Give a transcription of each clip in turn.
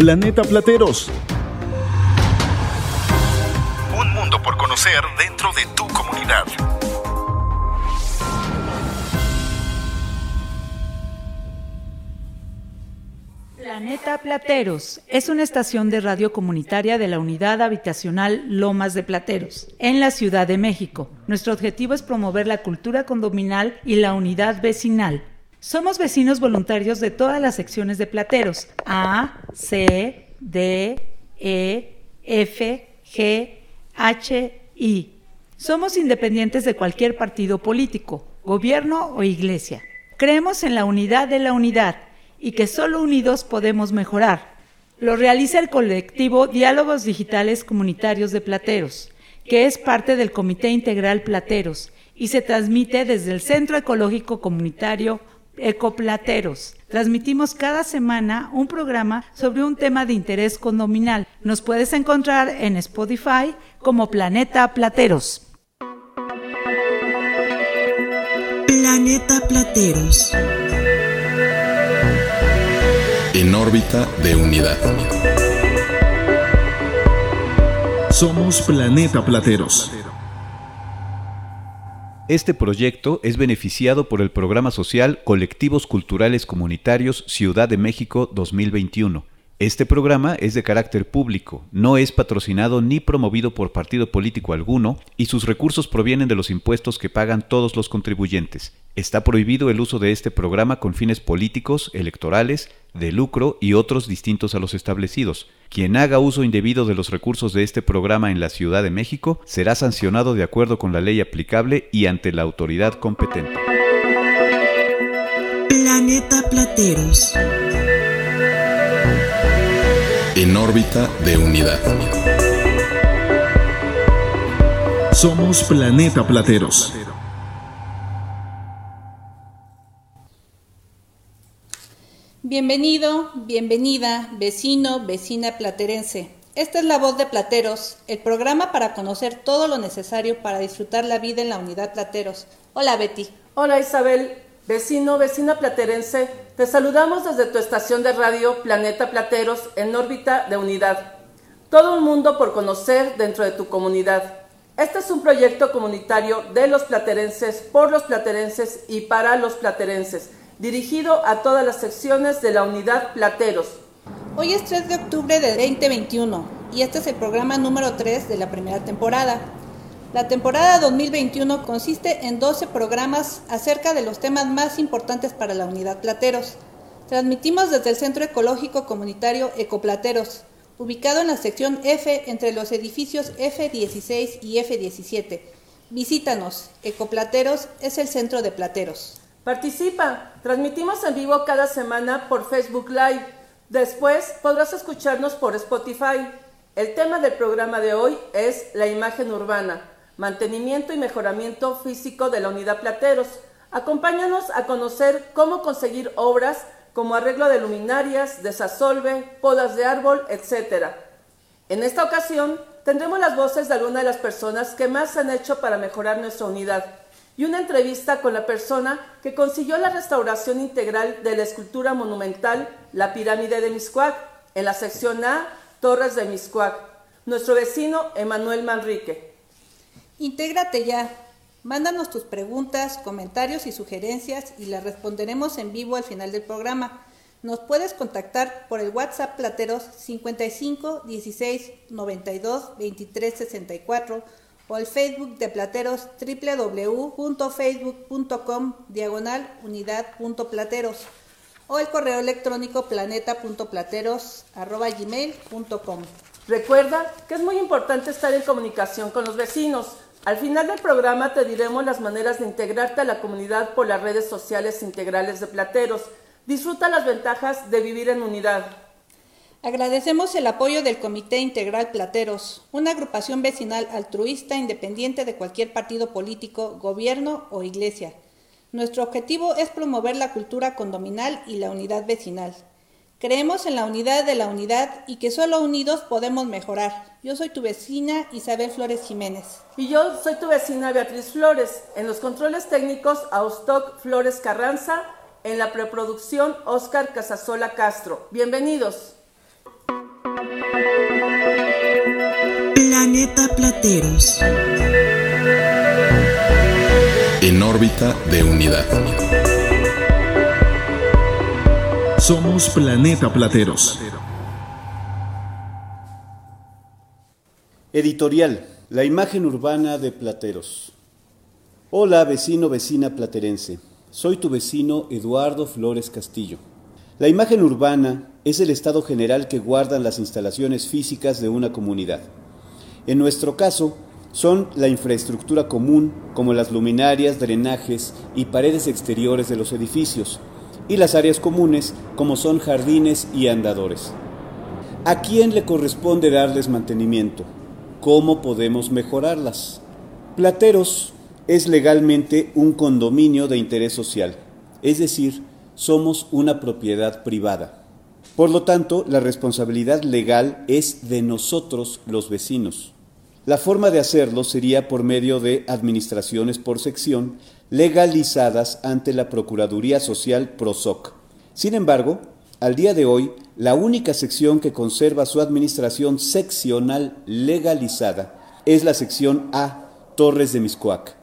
Planeta Plateros. Un mundo por conocer dentro de tu comunidad. Planeta Plateros es una estación de radio comunitaria de la unidad habitacional Lomas de Plateros, en la Ciudad de México. Nuestro objetivo es promover la cultura condominal y la unidad vecinal. Somos vecinos voluntarios de todas las secciones de Plateros, A, C, D, E, F, G, H, I. Somos independientes de cualquier partido político, gobierno o iglesia. Creemos en la unidad de la unidad y que solo unidos podemos mejorar. Lo realiza el colectivo Diálogos Digitales Comunitarios de Plateros, que es parte del Comité Integral Plateros y se transmite desde el Centro Ecológico Comunitario Ecoplateros. Transmitimos cada semana un programa sobre un tema de interés condominal. Nos puedes encontrar en Spotify como Planeta Plateros. Planeta Plateros. En órbita de unidad. Somos Planeta Plateros. Este proyecto es beneficiado por el programa social Colectivos Culturales Comunitarios Ciudad de México 2021. Este programa es de carácter público, no es patrocinado ni promovido por partido político alguno y sus recursos provienen de los impuestos que pagan todos los contribuyentes. Está prohibido el uso de este programa con fines políticos, electorales, de lucro y otros distintos a los establecidos. Quien haga uso indebido de los recursos de este programa en la Ciudad de México será sancionado de acuerdo con la ley aplicable y ante la autoridad competente. Planeta Plateros. En órbita de unidad. Somos Planeta Plateros. Bienvenido, bienvenida, vecino, vecina platerense. Esta es la voz de Plateros, el programa para conocer todo lo necesario para disfrutar la vida en la unidad Plateros. Hola Betty. Hola Isabel, vecino, vecina platerense. Te saludamos desde tu estación de radio Planeta Plateros en órbita de unidad. Todo un mundo por conocer dentro de tu comunidad. Este es un proyecto comunitario de los platerenses, por los platerenses y para los platerenses dirigido a todas las secciones de la unidad Plateros. Hoy es 3 de octubre de 2021 y este es el programa número 3 de la primera temporada. La temporada 2021 consiste en 12 programas acerca de los temas más importantes para la unidad Plateros. Transmitimos desde el Centro Ecológico Comunitario Ecoplateros, ubicado en la sección F entre los edificios F16 y F17. Visítanos, Ecoplateros es el centro de Plateros. Participa, transmitimos en vivo cada semana por Facebook Live. Después podrás escucharnos por Spotify. El tema del programa de hoy es la imagen urbana, mantenimiento y mejoramiento físico de la unidad Plateros. Acompáñanos a conocer cómo conseguir obras como arreglo de luminarias, desasolve, podas de árbol, etc. En esta ocasión tendremos las voces de algunas de las personas que más han hecho para mejorar nuestra unidad y una entrevista con la persona que consiguió la restauración integral de la escultura monumental La Pirámide de Miscuac, en la sección A, Torres de Miscuac, nuestro vecino Emanuel Manrique. Intégrate ya. Mándanos tus preguntas, comentarios y sugerencias y las responderemos en vivo al final del programa. Nos puedes contactar por el WhatsApp Plateros 55 16 92 23 64 o el Facebook de Plateros www.facebook.com diagonal unidad.plateros o el correo electrónico planeta.plateros.gmail.com. Recuerda que es muy importante estar en comunicación con los vecinos. Al final del programa te diremos las maneras de integrarte a la comunidad por las redes sociales integrales de Plateros. Disfruta las ventajas de vivir en unidad. Agradecemos el apoyo del Comité Integral Plateros, una agrupación vecinal altruista independiente de cualquier partido político, gobierno o iglesia. Nuestro objetivo es promover la cultura condominal y la unidad vecinal. Creemos en la unidad de la unidad y que solo unidos podemos mejorar. Yo soy tu vecina Isabel Flores Jiménez. Y yo soy tu vecina Beatriz Flores. En los controles técnicos, Austoc Flores Carranza. En la preproducción, Oscar Casasola Castro. Bienvenidos. Planeta Plateros. En órbita de unidad. Somos Planeta Plateros. Editorial. La imagen urbana de Plateros. Hola, vecino, vecina platerense. Soy tu vecino Eduardo Flores Castillo. La imagen urbana es el estado general que guardan las instalaciones físicas de una comunidad. En nuestro caso, son la infraestructura común, como las luminarias, drenajes y paredes exteriores de los edificios, y las áreas comunes, como son jardines y andadores. ¿A quién le corresponde darles mantenimiento? ¿Cómo podemos mejorarlas? Plateros es legalmente un condominio de interés social, es decir, somos una propiedad privada. Por lo tanto, la responsabilidad legal es de nosotros los vecinos. La forma de hacerlo sería por medio de administraciones por sección legalizadas ante la Procuraduría Social PROSOC. Sin embargo, al día de hoy, la única sección que conserva su administración seccional legalizada es la sección A, Torres de Miscoac.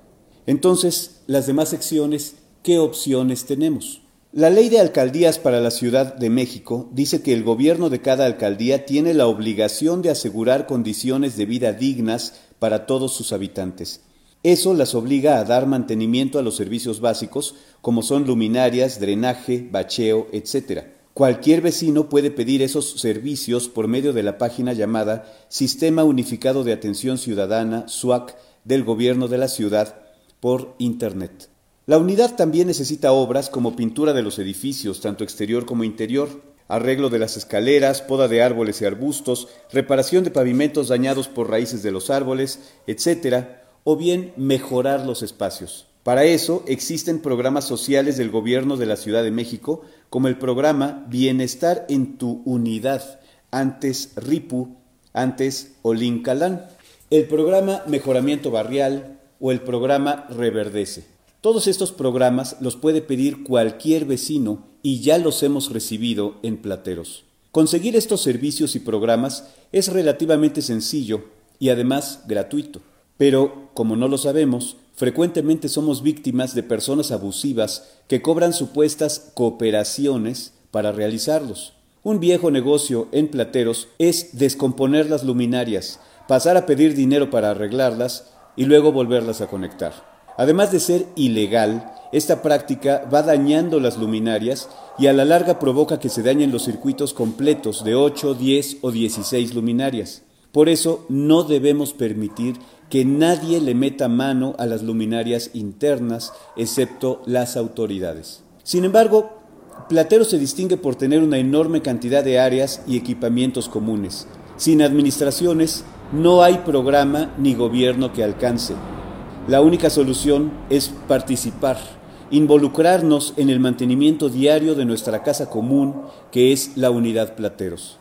Entonces, las demás secciones, ¿qué opciones tenemos? La ley de alcaldías para la Ciudad de México dice que el gobierno de cada alcaldía tiene la obligación de asegurar condiciones de vida dignas para todos sus habitantes. Eso las obliga a dar mantenimiento a los servicios básicos como son luminarias, drenaje, bacheo, etc. Cualquier vecino puede pedir esos servicios por medio de la página llamada Sistema Unificado de Atención Ciudadana, SUAC, del Gobierno de la Ciudad, por Internet. La unidad también necesita obras como pintura de los edificios, tanto exterior como interior, arreglo de las escaleras, poda de árboles y arbustos, reparación de pavimentos dañados por raíces de los árboles, etc., o bien mejorar los espacios. Para eso existen programas sociales del Gobierno de la Ciudad de México, como el programa Bienestar en tu Unidad, antes RIPU, antes Olincalán, el programa Mejoramiento Barrial o el programa Reverdece. Todos estos programas los puede pedir cualquier vecino y ya los hemos recibido en Plateros. Conseguir estos servicios y programas es relativamente sencillo y además gratuito. Pero, como no lo sabemos, frecuentemente somos víctimas de personas abusivas que cobran supuestas cooperaciones para realizarlos. Un viejo negocio en Plateros es descomponer las luminarias, pasar a pedir dinero para arreglarlas y luego volverlas a conectar. Además de ser ilegal, esta práctica va dañando las luminarias y a la larga provoca que se dañen los circuitos completos de 8, 10 o 16 luminarias. Por eso no debemos permitir que nadie le meta mano a las luminarias internas, excepto las autoridades. Sin embargo, Platero se distingue por tener una enorme cantidad de áreas y equipamientos comunes. Sin administraciones, no hay programa ni gobierno que alcance. La única solución es participar, involucrarnos en el mantenimiento diario de nuestra casa común, que es la unidad Plateros.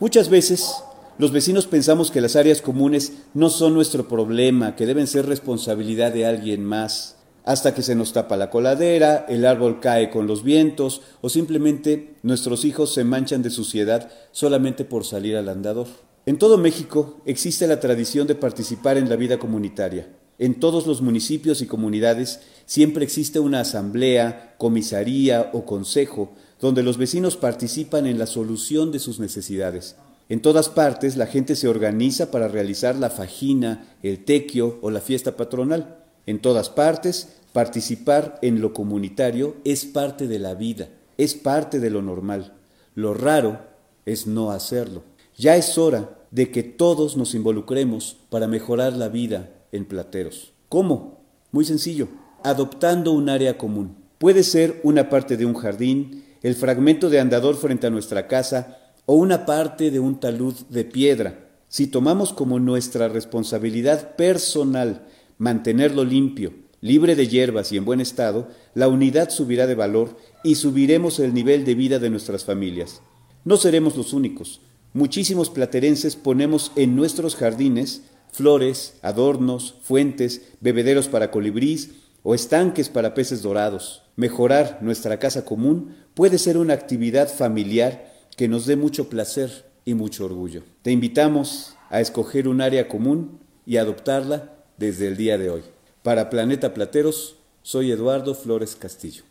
Muchas veces los vecinos pensamos que las áreas comunes no son nuestro problema, que deben ser responsabilidad de alguien más, hasta que se nos tapa la coladera, el árbol cae con los vientos o simplemente nuestros hijos se manchan de suciedad solamente por salir al andador. En todo México existe la tradición de participar en la vida comunitaria. En todos los municipios y comunidades siempre existe una asamblea, comisaría o consejo donde los vecinos participan en la solución de sus necesidades. En todas partes la gente se organiza para realizar la fajina, el tequio o la fiesta patronal. En todas partes, participar en lo comunitario es parte de la vida, es parte de lo normal. Lo raro es no hacerlo. Ya es hora de que todos nos involucremos para mejorar la vida en Plateros. ¿Cómo? Muy sencillo, adoptando un área común. Puede ser una parte de un jardín, el fragmento de andador frente a nuestra casa o una parte de un talud de piedra. Si tomamos como nuestra responsabilidad personal mantenerlo limpio, libre de hierbas y en buen estado, la unidad subirá de valor y subiremos el nivel de vida de nuestras familias. No seremos los únicos. Muchísimos platerenses ponemos en nuestros jardines flores, adornos, fuentes, bebederos para colibrís o estanques para peces dorados. Mejorar nuestra casa común puede ser una actividad familiar que nos dé mucho placer y mucho orgullo. Te invitamos a escoger un área común y adoptarla desde el día de hoy. Para Planeta Plateros, soy Eduardo Flores Castillo.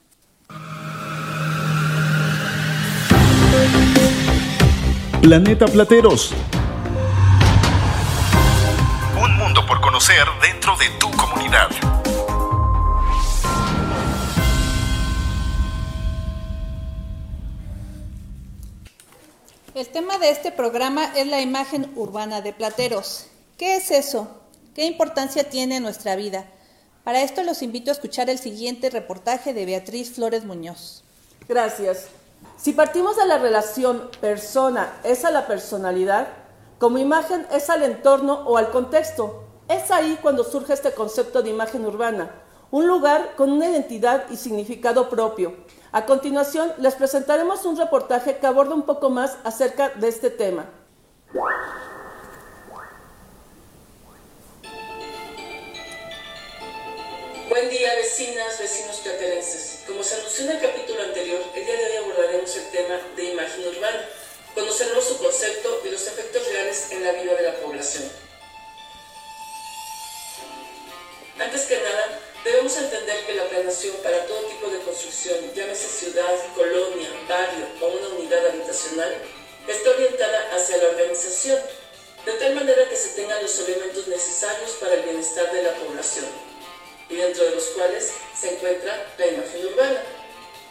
Planeta Plateros. Un mundo por conocer dentro de tu comunidad. El tema de este programa es la imagen urbana de Plateros. ¿Qué es eso? ¿Qué importancia tiene en nuestra vida? Para esto los invito a escuchar el siguiente reportaje de Beatriz Flores Muñoz. Gracias. Si partimos de la relación persona es a la personalidad, como imagen es al entorno o al contexto. Es ahí cuando surge este concepto de imagen urbana, un lugar con una identidad y significado propio, a continuación, les presentaremos un reportaje que aborda un poco más acerca de este tema. Buen día, vecinas, vecinos platerenses. Como se anunció en el capítulo anterior, el día de hoy abordaremos el tema de imagen urbana. Conoceremos su concepto y los efectos reales en la vida de la población. Antes que nada, Debemos entender que la planeación para todo tipo de construcción, llámese ciudad, colonia, barrio o una unidad habitacional, está orientada hacia la organización, de tal manera que se tengan los elementos necesarios para el bienestar de la población, y dentro de los cuales se encuentra la imagen urbana.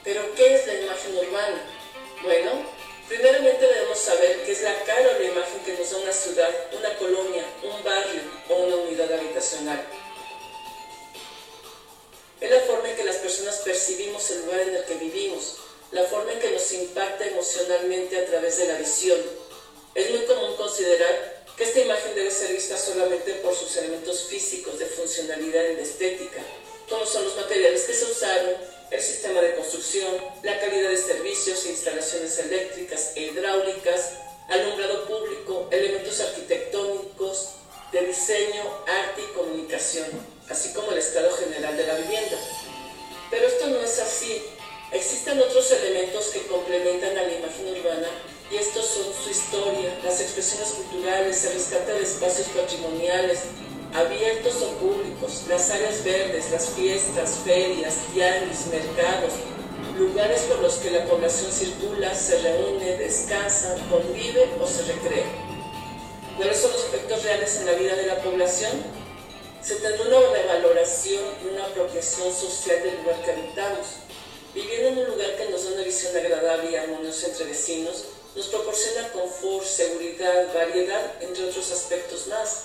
Pero, ¿qué es la imagen urbana? Bueno, primeramente debemos saber qué es la cara o la imagen que nos da una ciudad, una colonia, un barrio o una unidad habitacional es la forma en que las personas percibimos el lugar en el que vivimos, la forma en que nos impacta emocionalmente a través de la visión. Es muy común considerar que esta imagen debe ser vista solamente por sus elementos físicos de funcionalidad y de estética, como son los materiales que se usaron, el sistema de construcción, la calidad de servicios e instalaciones eléctricas e hidráulicas, alumbrado público, elementos arquitectónicos, de diseño, arte y comunicación así como el estado general de la vivienda. Pero esto no es así. Existen otros elementos que complementan a la imagen urbana y estos son su historia, las expresiones culturales, el rescate de espacios patrimoniales, abiertos o públicos, las áreas verdes, las fiestas, ferias, tianguis, mercados, lugares por los que la población circula, se reúne, descansa, convive o se recrea. ¿Cuáles son los efectos reales en la vida de la población? Se tendrá una revaloración y una apropiación social del lugar que habitamos. Vivir en un lugar que nos da una visión agradable y armoniosa entre vecinos nos proporciona confort, seguridad, variedad, entre otros aspectos más.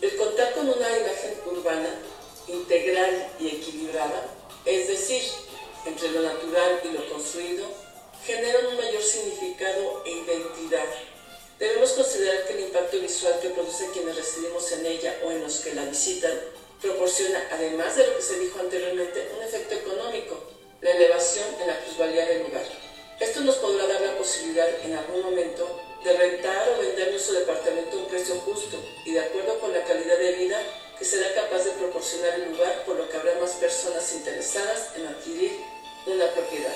El contar con una imagen urbana integral y equilibrada, es decir, entre lo natural y lo construido, genera un mayor significado e identidad Debemos considerar que el impacto visual que produce quienes residimos en ella o en los que la visitan proporciona, además de lo que se dijo anteriormente, un efecto económico, la elevación en la plusvalía del lugar. Esto nos podrá dar la posibilidad en algún momento de rentar o vender nuestro departamento a un precio justo y de acuerdo con la calidad de vida que será capaz de proporcionar el lugar, por lo que habrá más personas interesadas en adquirir una propiedad.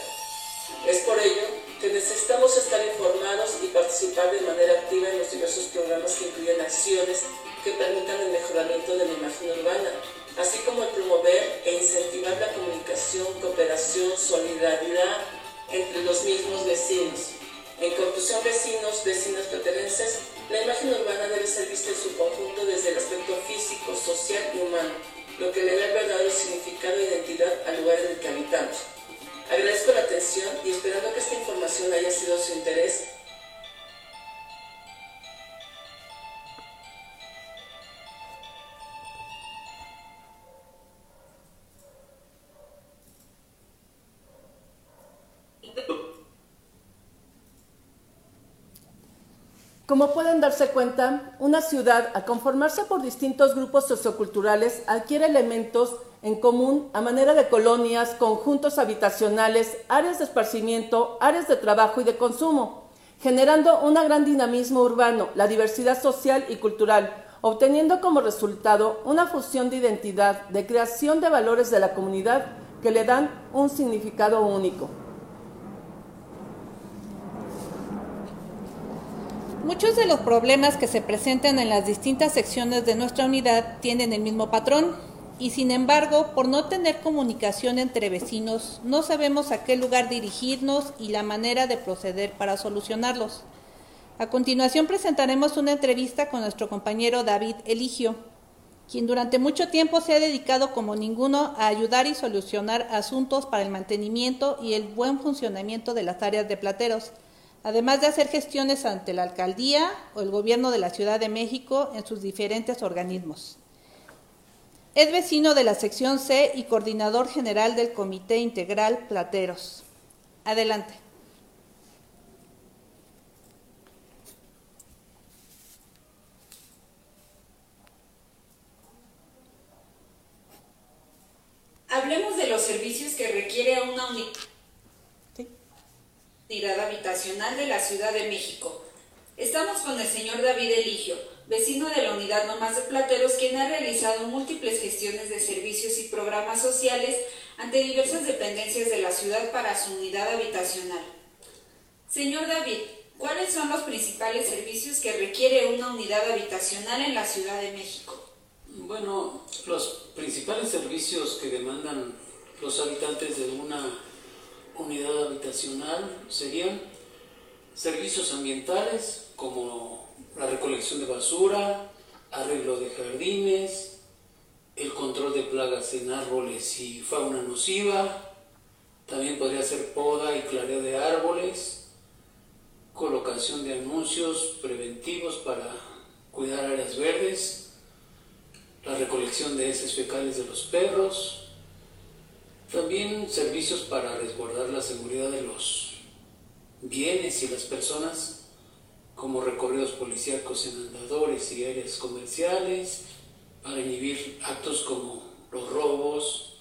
Es por ello que necesitamos estar informados y participar de manera activa en los diversos programas que incluyen acciones que permitan el mejoramiento de la imagen urbana, así como el promover e incentivar la comunicación, cooperación, solidaridad entre los mismos vecinos. En conclusión, vecinos, vecinas platerenses, la imagen urbana debe ser vista en su conjunto desde el aspecto físico, social y humano, lo que le da el verdadero significado e identidad al lugar en el que habitamos. Agradezco la atención y esperando que esta información haya sido de su interés. Como pueden darse cuenta, una ciudad, al conformarse por distintos grupos socioculturales, adquiere elementos en común a manera de colonias, conjuntos habitacionales, áreas de esparcimiento, áreas de trabajo y de consumo, generando un gran dinamismo urbano, la diversidad social y cultural, obteniendo como resultado una fusión de identidad, de creación de valores de la comunidad que le dan un significado único. Muchos de los problemas que se presentan en las distintas secciones de nuestra unidad tienen el mismo patrón y sin embargo, por no tener comunicación entre vecinos, no sabemos a qué lugar dirigirnos y la manera de proceder para solucionarlos. A continuación presentaremos una entrevista con nuestro compañero David Eligio, quien durante mucho tiempo se ha dedicado como ninguno a ayudar y solucionar asuntos para el mantenimiento y el buen funcionamiento de las áreas de plateros, además de hacer gestiones ante la alcaldía o el gobierno de la Ciudad de México en sus diferentes organismos. Es vecino de la sección C y coordinador general del Comité Integral Plateros. Adelante. Hablemos de los servicios que requiere una unidad habitacional de la Ciudad de México. Estamos con el señor David Eligio, vecino de la unidad No Más de Plateros, quien ha realizado múltiples gestiones de servicios y programas sociales ante diversas dependencias de la ciudad para su unidad habitacional. Señor David, ¿cuáles son los principales servicios que requiere una unidad habitacional en la Ciudad de México? Bueno, los principales servicios que demandan los habitantes de una unidad habitacional serían servicios ambientales como la recolección de basura, arreglo de jardines, el control de plagas en árboles y fauna nociva, también podría ser poda y clareo de árboles, colocación de anuncios preventivos para cuidar áreas verdes, la recolección de heces fecales de los perros, también servicios para resguardar la seguridad de los bienes y las personas, como recorridos policíacos en andadores y áreas comerciales, para inhibir actos como los robos,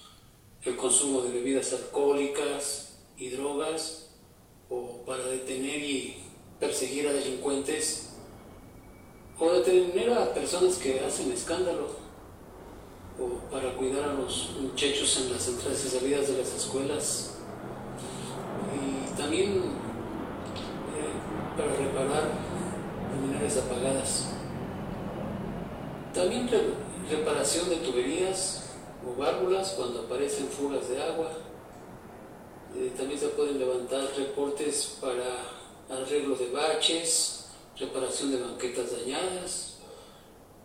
el consumo de bebidas alcohólicas y drogas, o para detener y perseguir a delincuentes, o detener a personas que hacen escándalo o para cuidar a los muchachos en las entradas y salidas de las escuelas. Y también eh, para reparar luminarias apagadas. También reparación de tuberías o válvulas cuando aparecen fugas de agua. Eh, también se pueden levantar reportes para arreglo de baches, reparación de banquetas dañadas.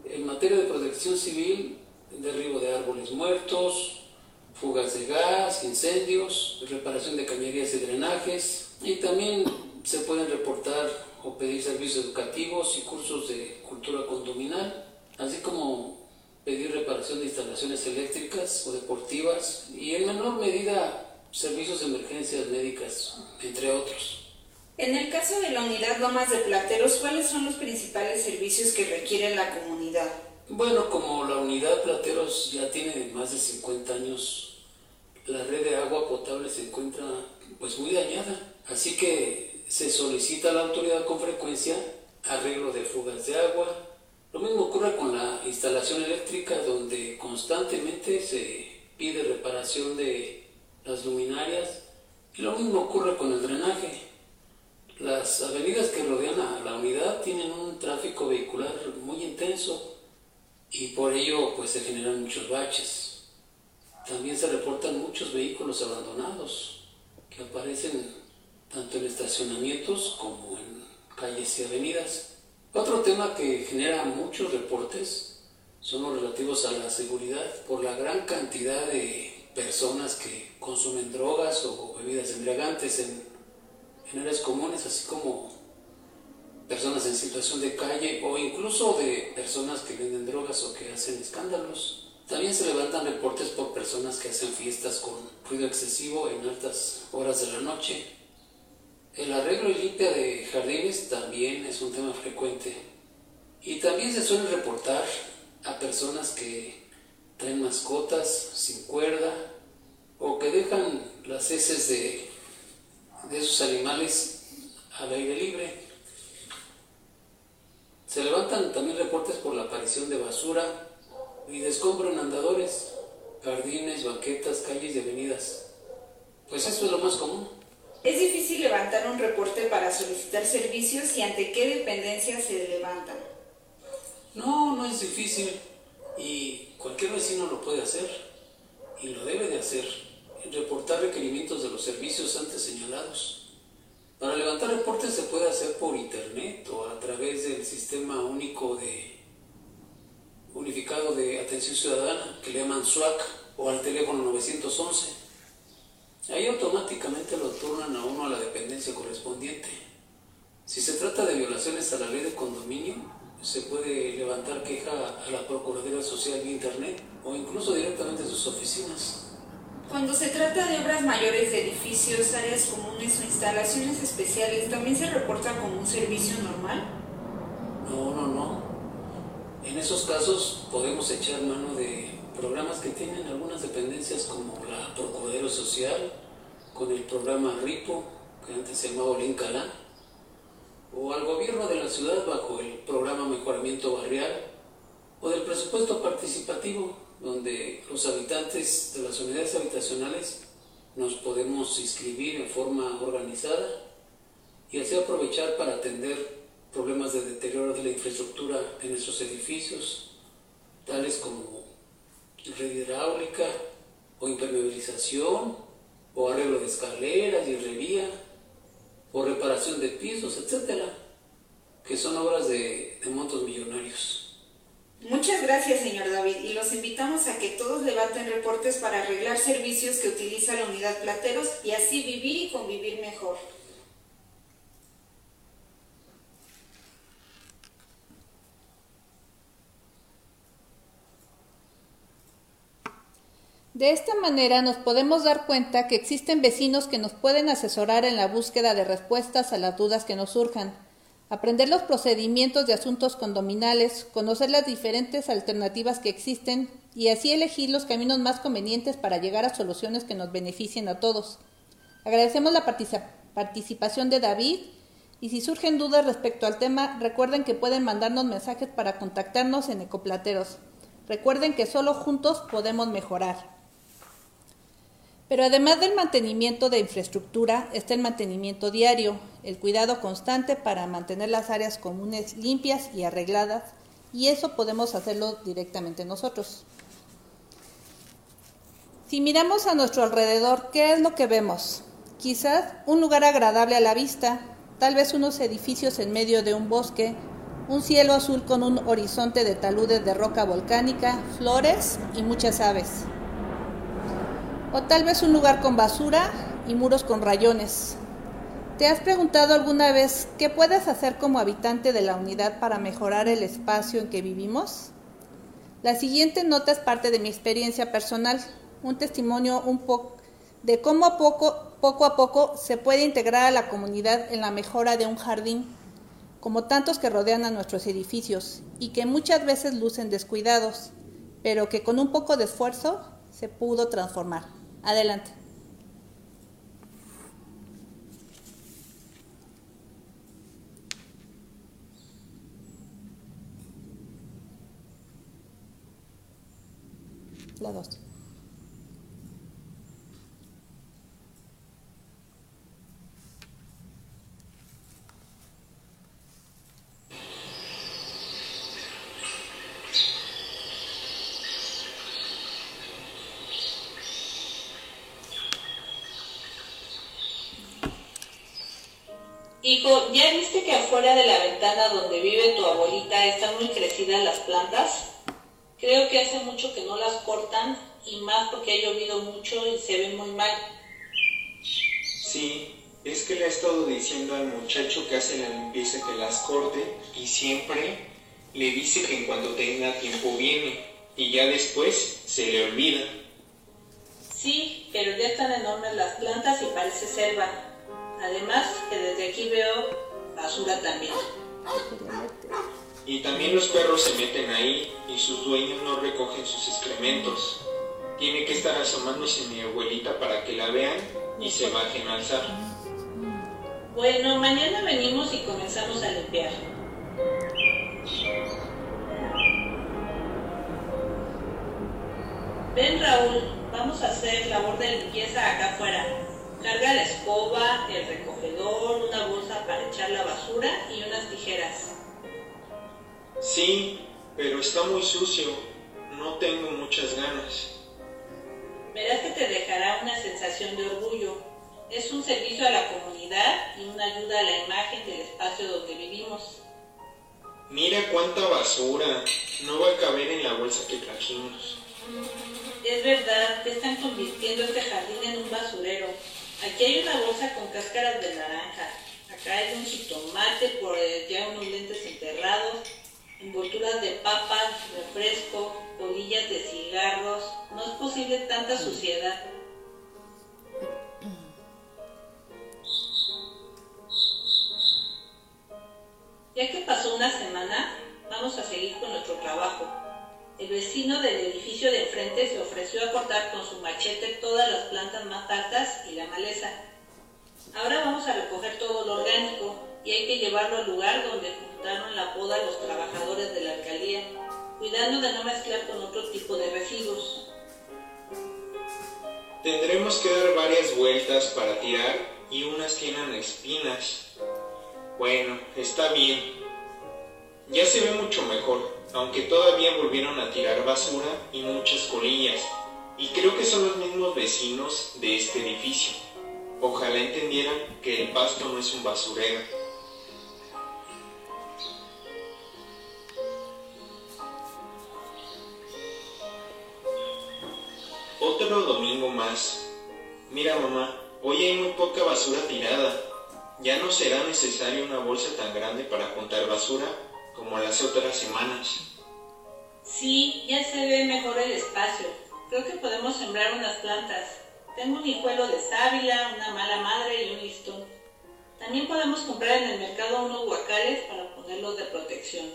En materia de protección civil, derribo de árboles muertos, fugas de gas, incendios, reparación de cañerías y drenajes, y también se pueden reportar o pedir servicios educativos y cursos de cultura condominal, así como pedir reparación de instalaciones eléctricas o deportivas y en menor medida servicios de emergencias médicas, entre otros. En el caso de la unidad Lomas de Plateros, ¿cuáles son los principales servicios que requiere la comunidad? Bueno, como la unidad Plateros ya tiene más de 50 años, la red de agua potable se encuentra pues muy dañada, así que se solicita a la autoridad con frecuencia arreglo de fugas de agua. Lo mismo ocurre con la instalación eléctrica donde constantemente se pide reparación de las luminarias y lo mismo ocurre con el drenaje. Las avenidas que rodean a la unidad tienen un tráfico vehicular muy intenso y por ello pues se generan muchos baches. También se reportan muchos vehículos abandonados que aparecen tanto en estacionamientos como en calles y avenidas. Otro tema que genera muchos reportes son los relativos a la seguridad por la gran cantidad de personas que consumen drogas o bebidas embriagantes en, en áreas comunes, así como personas en situación de calle o incluso de personas que venden drogas o que hacen escándalos. También se levantan reportes por personas que hacen fiestas con ruido excesivo en altas horas de la noche. El arreglo y limpia de jardines también es un tema frecuente. Y también se suele reportar a personas que traen mascotas sin cuerda o que dejan las heces de, de esos animales al aire libre. Se levantan también reportes por la aparición de basura y de escombro en andadores, jardines, banquetas, calles y avenidas. Pues esto es lo más común. Es difícil levantar un reporte para solicitar servicios y ante qué dependencias se levantan? No, no es difícil y cualquier vecino lo puede hacer y lo debe de hacer, reportar requerimientos de los servicios antes señalados. Para levantar reportes se puede hacer por internet o a través del sistema único de unificado de atención ciudadana que le llaman SWAC o al teléfono 911. Ahí automáticamente lo turnan a uno a la dependencia correspondiente. Si se trata de violaciones a la ley de condominio, se puede levantar queja a la Procuraduría Social vía Internet o incluso directamente a sus oficinas. Cuando se trata de obras mayores de edificios, áreas comunes o instalaciones especiales, ¿también se reporta como un servicio normal? No, no, no. En esos casos podemos echar mano de programas que tienen algunas dependencias como la Procuraduría Social, con el programa RIPO, que antes se llamaba Olincalá, o al gobierno de la ciudad bajo el programa Mejoramiento Barrial, o del presupuesto participativo, donde los habitantes de las unidades habitacionales nos podemos inscribir en forma organizada y así aprovechar para atender problemas de deterioro de la infraestructura de nuestros edificios, tales como red hidráulica o impermeabilización o arreglo de escaleras y herrería o reparación de pisos, etcétera, que son obras de, de montos millonarios. Muchas gracias, señor David, y los invitamos a que todos levanten reportes para arreglar servicios que utiliza la unidad Plateros y así vivir y convivir mejor. De esta manera nos podemos dar cuenta que existen vecinos que nos pueden asesorar en la búsqueda de respuestas a las dudas que nos surjan, aprender los procedimientos de asuntos condominales, conocer las diferentes alternativas que existen y así elegir los caminos más convenientes para llegar a soluciones que nos beneficien a todos. Agradecemos la participación de David y si surgen dudas respecto al tema, recuerden que pueden mandarnos mensajes para contactarnos en Ecoplateros. Recuerden que solo juntos podemos mejorar. Pero además del mantenimiento de infraestructura está el mantenimiento diario, el cuidado constante para mantener las áreas comunes limpias y arregladas, y eso podemos hacerlo directamente nosotros. Si miramos a nuestro alrededor, ¿qué es lo que vemos? Quizás un lugar agradable a la vista, tal vez unos edificios en medio de un bosque, un cielo azul con un horizonte de taludes de roca volcánica, flores y muchas aves. O tal vez un lugar con basura y muros con rayones. ¿Te has preguntado alguna vez qué puedes hacer como habitante de la unidad para mejorar el espacio en que vivimos? La siguiente nota es parte de mi experiencia personal, un testimonio un poco de cómo poco, poco a poco se puede integrar a la comunidad en la mejora de un jardín, como tantos que rodean a nuestros edificios y que muchas veces lucen descuidados, pero que con un poco de esfuerzo se pudo transformar. Adelante. La dos. Hijo, ¿ya viste que afuera de la ventana donde vive tu abuelita están muy crecidas las plantas? Creo que hace mucho que no las cortan y más porque ha llovido mucho y se ven muy mal. Sí, es que le he estado diciendo al muchacho que hace la limpieza que las corte y siempre le dice que en cuanto tenga tiempo viene y ya después se le olvida. Sí, pero ya están enormes las plantas y parece selva. Además, que desde aquí veo basura también. Y también los perros se meten ahí y sus dueños no recogen sus excrementos. Tiene que estar asomándose mi abuelita para que la vean y se bajen a alzar. Bueno, mañana venimos y comenzamos a limpiar. Ven Raúl, vamos a hacer labor de limpieza acá afuera. Carga la escoba, el recogedor, una bolsa para echar la basura y unas tijeras. Sí, pero está muy sucio. No tengo muchas ganas. Verás que te dejará una sensación de orgullo. Es un servicio a la comunidad y una ayuda a la imagen del espacio donde vivimos. Mira cuánta basura. No va a caber en la bolsa que trajimos. Es verdad que están convirtiendo este jardín en un basurero. Aquí hay una bolsa con cáscaras de naranja. Acá hay un jitomate por ya unos lentes enterrados, envolturas de papas, refresco, colillas de cigarros. No es posible tanta suciedad. Ya que pasó una semana, vamos a seguir con nuestro trabajo. El vecino del edificio de enfrente se ofreció a cortar con su machete todas las plantas más altas y la maleza. Ahora vamos a recoger todo lo orgánico y hay que llevarlo al lugar donde juntaron la poda los trabajadores de la alcaldía, cuidando de no mezclar con otro tipo de residuos. Tendremos que dar varias vueltas para tirar y unas tienen espinas. Bueno, está bien. Ya se ve mucho mejor, aunque todavía volvieron a tirar basura y muchas colillas. Y creo que son los mismos vecinos de este edificio. Ojalá entendieran que el pasto no es un basurero. Otro domingo más. Mira mamá, hoy hay muy poca basura tirada. Ya no será necesaria una bolsa tan grande para juntar basura como las otras semanas. Sí, ya se ve mejor el espacio. Creo que podemos sembrar unas plantas. Tengo un hijuelo de sábila, una mala madre y un listón. También podemos comprar en el mercado unos guacales para ponerlos de protección.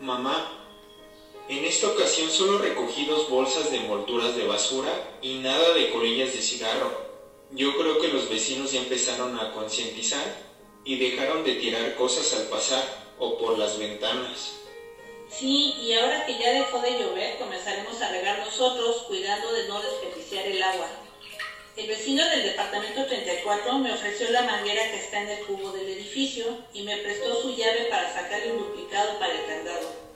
Mamá, en esta ocasión solo recogí dos bolsas de envolturas de basura y nada de colillas de cigarro. Yo creo que los vecinos ya empezaron a concientizar y dejaron de tirar cosas al pasar o por las ventanas. Sí, y ahora que ya dejó de llover, comenzaremos a regar nosotros, cuidando de no desperdiciar el agua. El vecino del departamento 34 me ofreció la manguera que está en el cubo del edificio y me prestó su llave para sacarle un duplicado para el candado.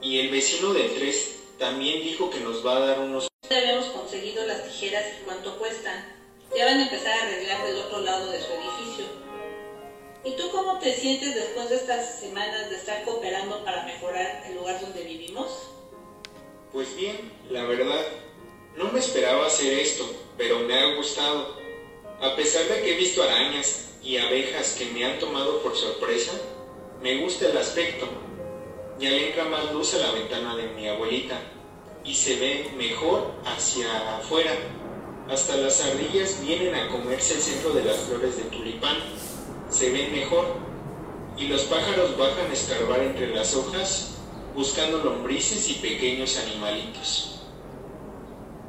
Y el vecino del 3 también dijo que nos va a dar unos... Ya habíamos conseguido las tijeras y cuánto cuestan. Ya van a empezar a arreglar del otro lado de su edificio. ¿Y tú cómo te sientes después de estas semanas de estar cooperando para mejorar el lugar donde vivimos? Pues bien, la verdad, no me esperaba hacer esto, pero me ha gustado. A pesar de que he visto arañas y abejas que me han tomado por sorpresa, me gusta el aspecto. Ya le entra más luz a la ventana de mi abuelita y se ve mejor hacia afuera. Hasta las ardillas vienen a comerse el centro de las flores de tulipán. Se ven mejor. Y los pájaros bajan a escarbar entre las hojas buscando lombrices y pequeños animalitos.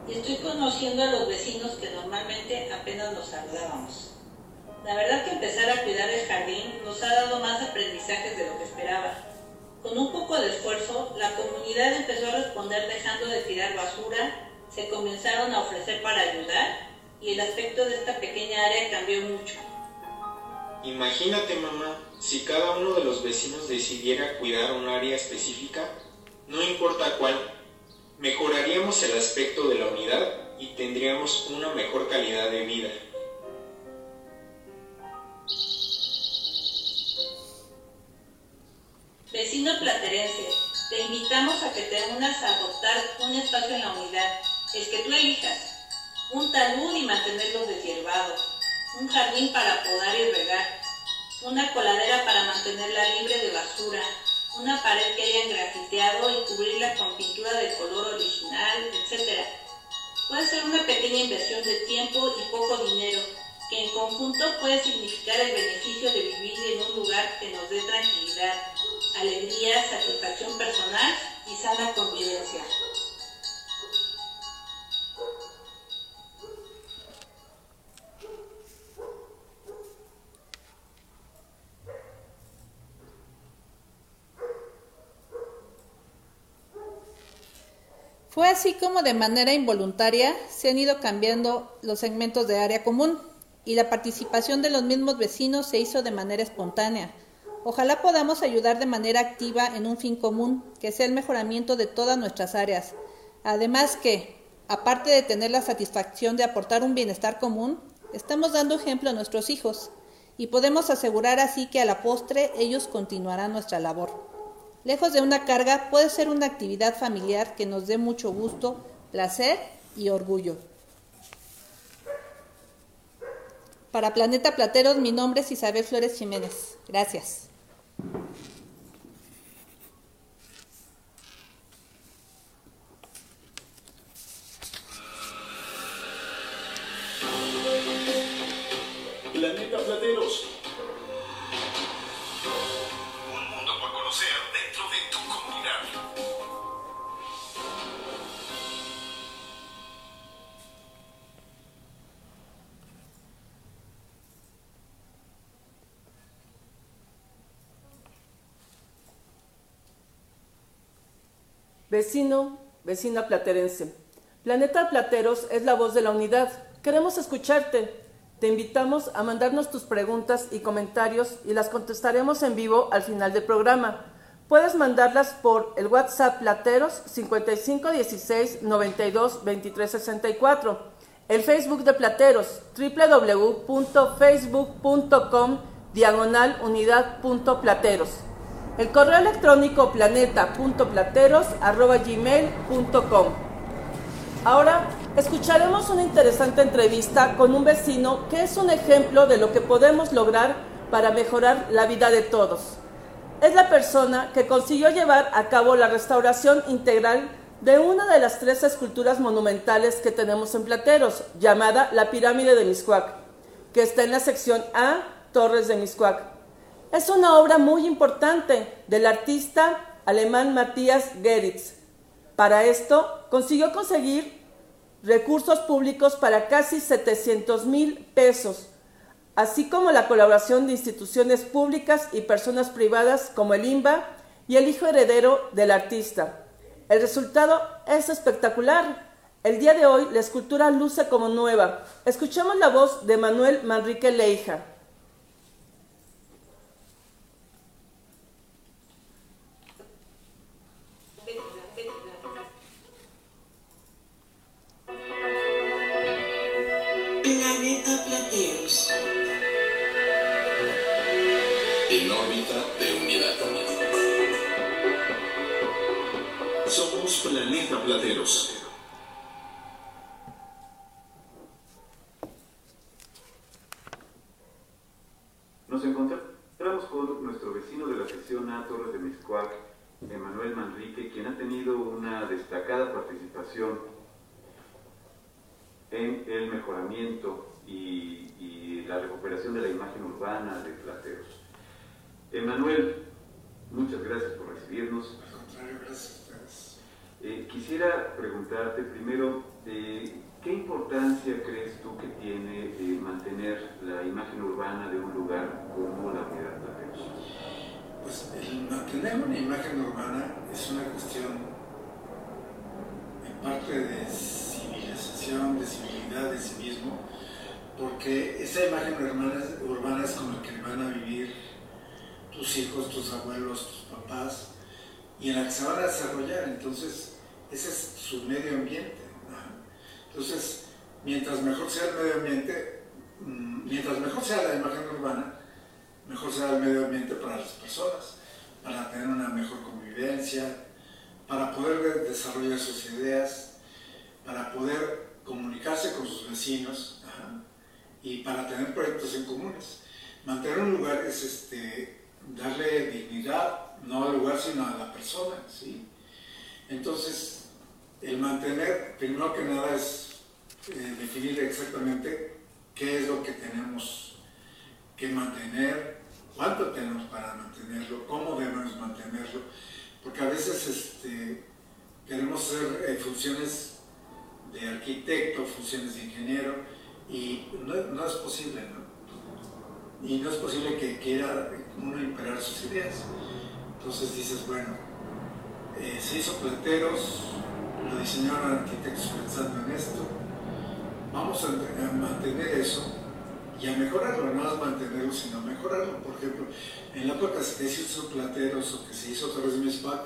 Estoy conociendo a los vecinos que normalmente apenas nos saludábamos. La verdad que empezar a cuidar el jardín nos ha dado más aprendizajes de lo que esperaba. Con un poco de esfuerzo, la comunidad empezó a responder dejando de tirar basura, se comenzaron a ofrecer para ayudar y el aspecto de esta pequeña área cambió mucho. Imagínate mamá, si cada uno de los vecinos decidiera cuidar un área específica, no importa cuál, mejoraríamos el aspecto de la unidad y tendríamos una mejor calidad de vida. Vecino platerense, te invitamos a que te unas a adoptar un espacio en la unidad, el que tú elijas, un talud y mantenerlo deshiervado, un jardín para podar y regar, una coladera para mantenerla libre de basura, una pared que hayan grafiteado y cubrirla con pintura de color original, etc. Puede ser una pequeña inversión de tiempo y poco dinero, que en conjunto puede significar el beneficio de vivir en un lugar que nos dé tranquilidad, alegría, satisfacción personal y sana convivencia. Fue así como de manera involuntaria se han ido cambiando los segmentos de área común y la participación de los mismos vecinos se hizo de manera espontánea. Ojalá podamos ayudar de manera activa en un fin común, que sea el mejoramiento de todas nuestras áreas. Además que, aparte de tener la satisfacción de aportar un bienestar común, estamos dando ejemplo a nuestros hijos y podemos asegurar así que a la postre ellos continuarán nuestra labor. Lejos de una carga, puede ser una actividad familiar que nos dé mucho gusto, placer y orgullo. Para Planeta Plateros, mi nombre es Isabel Flores Jiménez. Gracias. Thank you. Vecino, vecina platerense. Planeta Plateros es la voz de la unidad. Queremos escucharte. Te invitamos a mandarnos tus preguntas y comentarios y las contestaremos en vivo al final del programa. Puedes mandarlas por el WhatsApp Plateros 5516 92 23 64. El Facebook de Plateros www.facebook.com diagonal unidad.plateros. El correo electrónico planeta.plateros.gmail.com Ahora escucharemos una interesante entrevista con un vecino que es un ejemplo de lo que podemos lograr para mejorar la vida de todos. Es la persona que consiguió llevar a cabo la restauración integral de una de las tres esculturas monumentales que tenemos en Plateros, llamada la Pirámide de Miscuac, que está en la sección A, Torres de Miscuac. Es una obra muy importante del artista alemán Matthias Geritz. Para esto consiguió conseguir recursos públicos para casi 700 mil pesos, así como la colaboración de instituciones públicas y personas privadas como el INBA y el hijo heredero del artista. El resultado es espectacular. El día de hoy la escultura luce como nueva. Escuchemos la voz de Manuel Manrique Leija. En el mejoramiento y, y la recuperación de la imagen urbana de Plateros. Emanuel, muchas gracias por recibirnos. gracias a ustedes. Eh, quisiera preguntarte primero, eh, ¿qué importancia crees tú que tiene eh, mantener la imagen urbana de un lugar como la Unidad Plateros? Pues el mantener una imagen urbana es una cuestión parte de civilización, de civilidad, de civismo, porque esa imagen urbana, es con la que van a vivir tus hijos, tus abuelos, tus papás, y en la que se van a desarrollar. Entonces, ese es su medio ambiente. Entonces, mientras mejor sea el medio ambiente, mm, mientras mejor sea la imagen urbana, mejor será el medio ambiente para las personas, para tener una mejor convivencia, para poder de- desarrollar sus ideas, para poder comunicarse con sus vecinos y para tener proyectos en comunes. Mantener un lugar es este, darle dignidad, no al lugar, sino a la persona. ¿sí? Entonces, el mantener, primero que nada, es eh, definir exactamente qué es lo que tenemos que mantener, cuánto tenemos para mantenerlo, cómo debemos mantenerlo, porque a veces este, queremos hacer eh, funciones de arquitecto, funciones de ingeniero, y no, no es posible, ¿no? Y no es posible que quiera uno imperar sus ideas. Entonces dices, bueno, eh, se hizo plateros, lo diseñaron arquitectos pensando en esto. Vamos a, mantener eso y a mejorarlo, no a mantenerlo, sino a mejorarlo. Por ejemplo, en la época que se hizo Plateros o que se hizo vez MISPAC,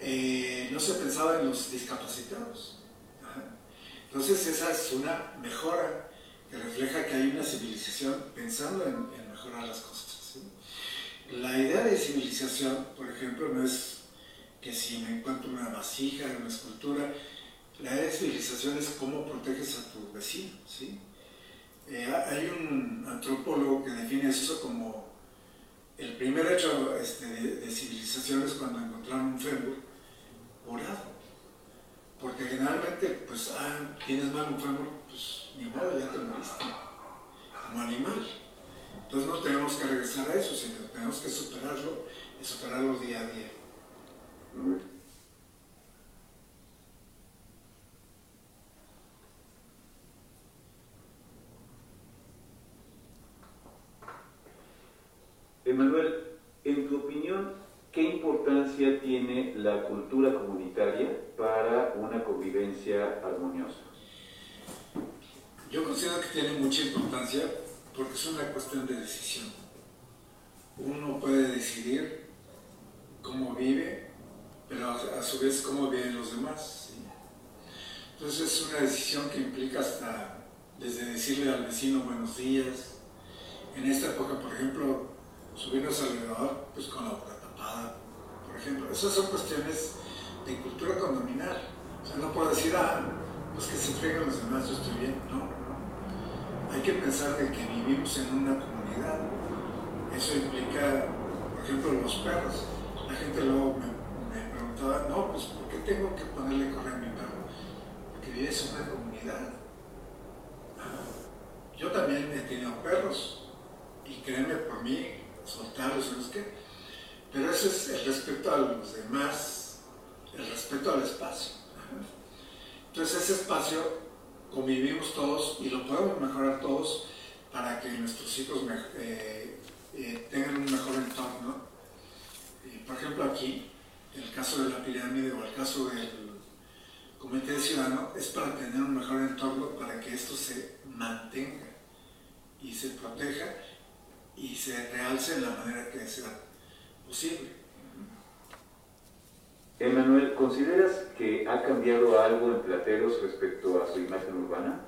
eh, no se pensaba en los discapacitados. Entonces esa es una mejora que refleja que hay una civilización pensando en, mejorar las cosas. La idea de civilización, por ejemplo, no es que si me encuentro una vasija, una escultura, la idea de civilización es cómo proteges a tu vecino. ¿sí? Eh, hay un antropólogo que define eso como el primer hecho este, de, civilización es cuando encontraron un fémur curado. Porque generalmente, pues, ah, tienes mal un fémur, pues ni modo, ya te moriste. Como animal. Entonces no tenemos que regresar a eso, sino tenemos que superarlo y superarlo día a día. Emanuel, en tu opinión, ¿qué importancia tiene la cultura comunitaria para una convivencia armoniosa? Yo considero que tiene mucha importancia porque es una cuestión de decisión. Uno puede decidir cómo vive, pero a su vez cómo viven los demás. Entonces es una decisión que implica hasta desde decirle al vecino buenos días. En esta época, por ejemplo, subirnos al elevador pues con la boca tapada, por ejemplo. Esas son cuestiones de cultura condominal. O sea, no puedo decir, ah, pues que se entreguen los demás, yo estoy bien. No, no. Hay que pensar de que vivimos en una comunidad. Eso implica, por ejemplo, los perros. La gente luego me, preguntaba, no, pues ¿por qué tengo que ponerle correr a mi perro? Porque vives en una comunidad. Yo también he tenido perros y créeme por mí, soltarlos, ¿sabes qué? Pero eso es el respeto a los demás, el respeto al espacio. Entonces ese espacio convivimos todos y lo podemos mejorar todos para que nuestros hijos eh, eh, tengan un mejor entorno. por ejemplo aquí, el caso de la pirámide o el caso del comité ciudadano es para tener un mejor entorno para que esto se mantenga y se proteja y se realce de la manera que sea posible. Emanuel, ¿consideras que ha cambiado algo en Plateros respecto a su imagen urbana?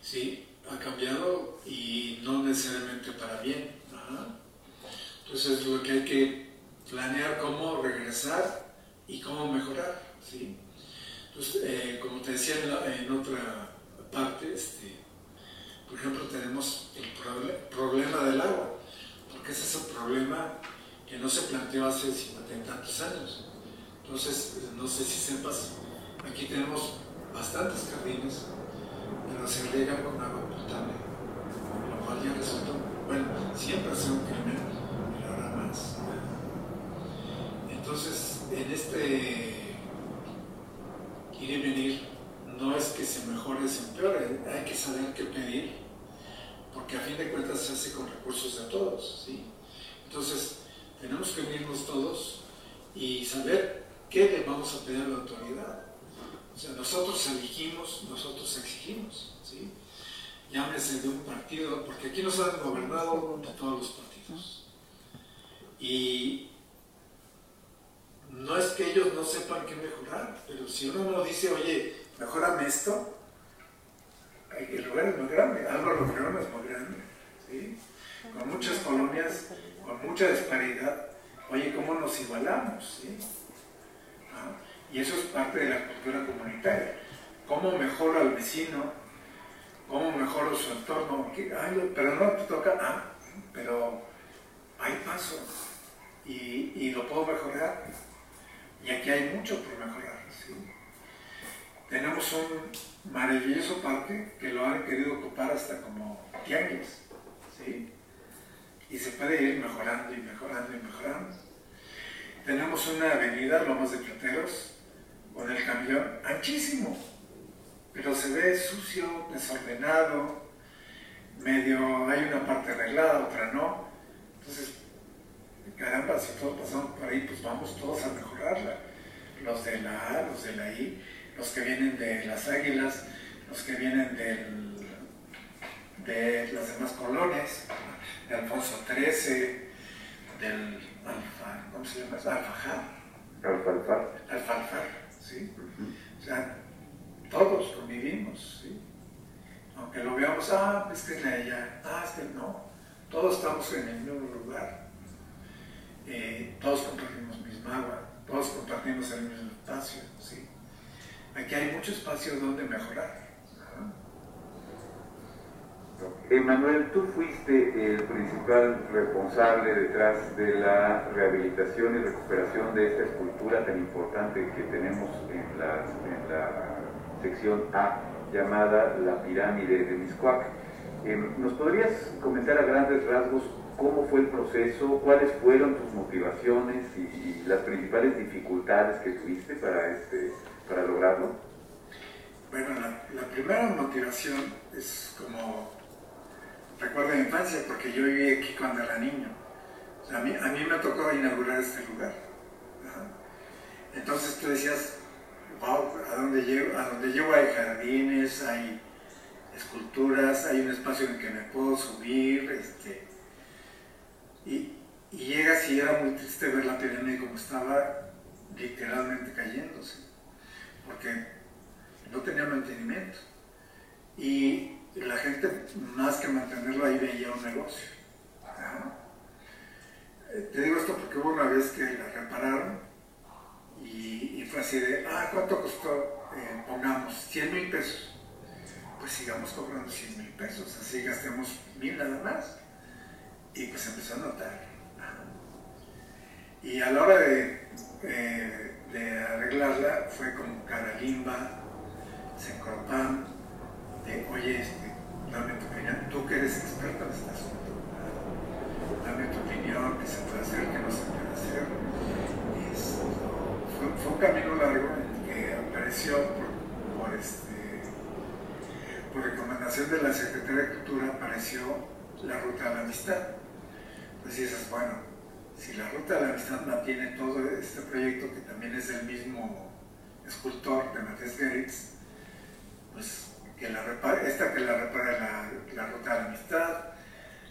Sí, ha cambiado y no necesariamente para bien. Entonces lo que hay que planear cómo regresar y cómo mejorar. ¿sí? Entonces, eh, como te decía en, en otra parte, este, por ejemplo, tenemos el problema del agua, porque ese es un problema que no se planteó hace 50 y tantos años. Entonces, no sé si sepas, aquí tenemos bastantes jardines, pero se riegan con agua potable, lo cual ya resultó, bueno, siempre ha sido un crimen, pero ahora más. Entonces, en este ir y venir, no es que se mejore, se empeore, hay que saber qué pedir porque a fin de cuentas se hace con recursos de todos. ¿sí? Entonces, tenemos que unirnos todos y saber qué le vamos a pedir a la autoridad. O sea, nosotros elegimos, nosotros exigimos. ¿sí? Llámese de un partido, porque aquí nos han gobernado de todos los partidos. Y no es que ellos no sepan qué mejorar, pero si uno no dice, oye, mejorame esto, el lugar es muy grande, Álvaro Obregón es muy grande, ¿sí? con muchas colonias, con mucha disparidad. Oye, ¿cómo nos igualamos? ¿sí? ¿Ah? Y eso es parte de la cultura comunitaria. ¿Cómo mejoro al vecino? ¿Cómo mejoro su entorno? Pero no te toca, ah, pero hay paso y, lo puedo mejorar. Y aquí hay mucho por mejorar. Tenemos un, maravilloso parque que lo han querido ocupar hasta como tianguis, ¿sí? Y se puede ir mejorando y mejorando y mejorando. Tenemos una avenida, Lomas de Plateros, con el camión anchísimo, pero se ve sucio, desordenado, medio, hay una parte arreglada, otra no. Entonces, caramba, si todos pasamos por ahí, pues vamos todos a mejorarla. los de la A, los de la I, los que vienen de las águilas, los que vienen del, de las demás colonias, de Alfonso XIII, del Alfa, ¿cómo se llama? Alfajar. Alfalfar. Alfalfar, sí. O sea, todos convivimos, ¿sí? Aunque lo veamos, ah, es que es la ella, ah, es que no. Todos estamos en el mismo lugar. Eh, todos compartimos misma agua, todos compartimos el mismo espacio, ¿sí? Aquí hay mucho espacio donde mejorar. Emanuel, tú fuiste el principal responsable detrás de la rehabilitación y recuperación de esta escultura tan importante que tenemos en la, sección A, llamada la pirámide de Miscuac. Em, ¿Nos podrías comentar a grandes rasgos cómo fue el proceso, cuáles fueron tus motivaciones y, y las principales dificultades que tuviste para, este, para lograrlo? Bueno, la, primera motivación es como recuerdo mi infancia, porque yo viví aquí cuando era niño. A, mí, a mí me tocó inaugurar este lugar. Entonces tú decías, wow, ¿a dónde llego? A donde llego hay jardines, hay esculturas, hay un espacio en que me puedo subir. Este, y, y llegas y era muy triste ver la pirámide como estaba literalmente cayéndose, porque no tenía mantenimiento. Y la gente, más que mantenerlo ahí, veía un negocio. Ajá. Te digo esto porque hubo una vez que la repararon y, y fue así de, ah, ¿cuánto costó? Eh, pongamos 100 mil pesos. Pues sigamos cobrando 100 mil pesos, así gastemos mil nada más. Y pues empezó a notar. Y a la hora de, eh, de arreglarla fue como Caralimba, Sencropam, de, oye, este, dame tu opinión, tú que eres experto en este asunto, dame tu opinión, qué se puede hacer, qué no se puede hacer. Fue, un camino largo que apareció por, por, este, por recomendación de la Secretaría de Cultura, apareció la Ruta de la Amistad. Pues dices, bueno, si la Ruta de la Amistad mantiene todo este proyecto, que también es del mismo escultor de Matías Geritz, pues que la repare, esta que la repara la, Ruta de la Amistad,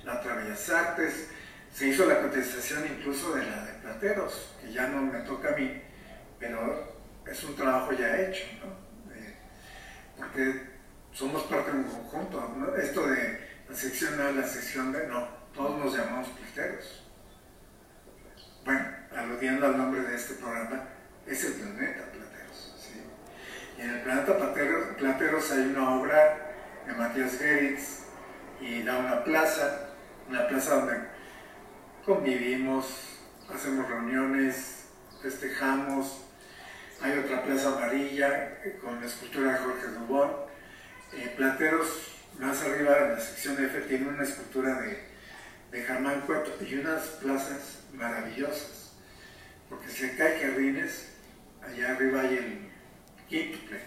la otra Bellas Artes, se hizo la contestación incluso de la de Plateros, que ya no me toca a mí, pero es un trabajo ya hecho, ¿no? Porque somos parte de un conjunto. Esto de la sección A, la sección B, no, todos nos llamamos plateros. Bueno, aludiendo al nombre de este programa, es el planeta Plateros. Y en el planeta Plateros, hay una obra de Matías Geritz y da una plaza, una plaza donde convivimos, hacemos reuniones, festejamos. Hay otra plaza amarilla con la escultura de Jorge Dubón. Eh, Plateros, más arriba en la sección F, tiene una escultura de, de Germán Cueto y unas plazas maravillosas. Porque si acá hay jardines, allá arriba hay el quíntuple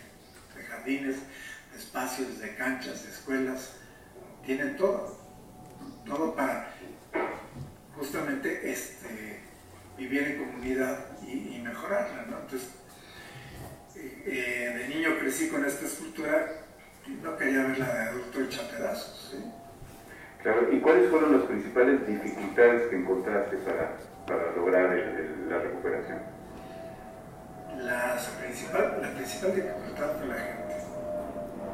de jardines, espacios, de canchas, de escuelas. Tienen todo. Todo para justamente este, vivir en comunidad y, mejorarla. ¿no? Entonces, eh, de niño crecí con esta escultura y no quería verla de adulto hecha pedazos. ¿Y cuáles fueron las principales dificultades que encontraste para, para lograr la recuperación? La principal, la principal dificultad fue la gente.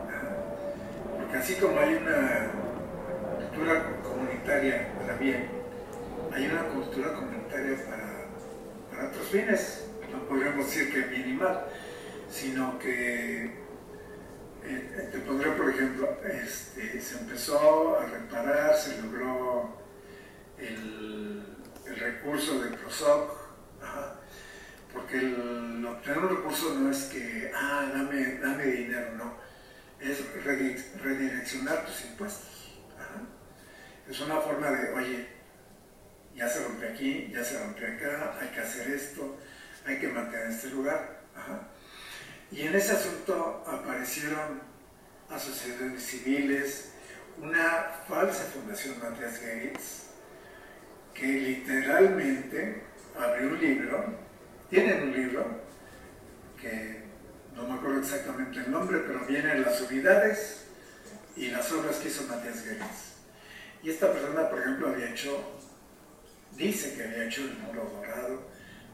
¿no? Porque así como hay una cultura comunitaria para bien, hay una cultura comunitaria para, para otros fines. No podríamos decir que bien y mal, sino que eh, te pondré por ejemplo, este, se empezó a reparar, se logró el, el recurso de PROSOC, porque el obtener un recurso no es que, ah, dame, dame dinero, no, es redireccionar tus impuestos. Es una forma de, oye, ya se rompe aquí, ya se rompe acá, hay que hacer esto, hay que mantener este lugar. Y en ese asunto aparecieron asociaciones civiles, una falsa fundación Matías Gates, que literalmente abrió un libro, tienen un libro, exactamente el nombre, pero vienen las unidades y las obras que hizo Matías Guedes. Y esta persona, por ejemplo, había hecho, dice que había hecho el muro dorado,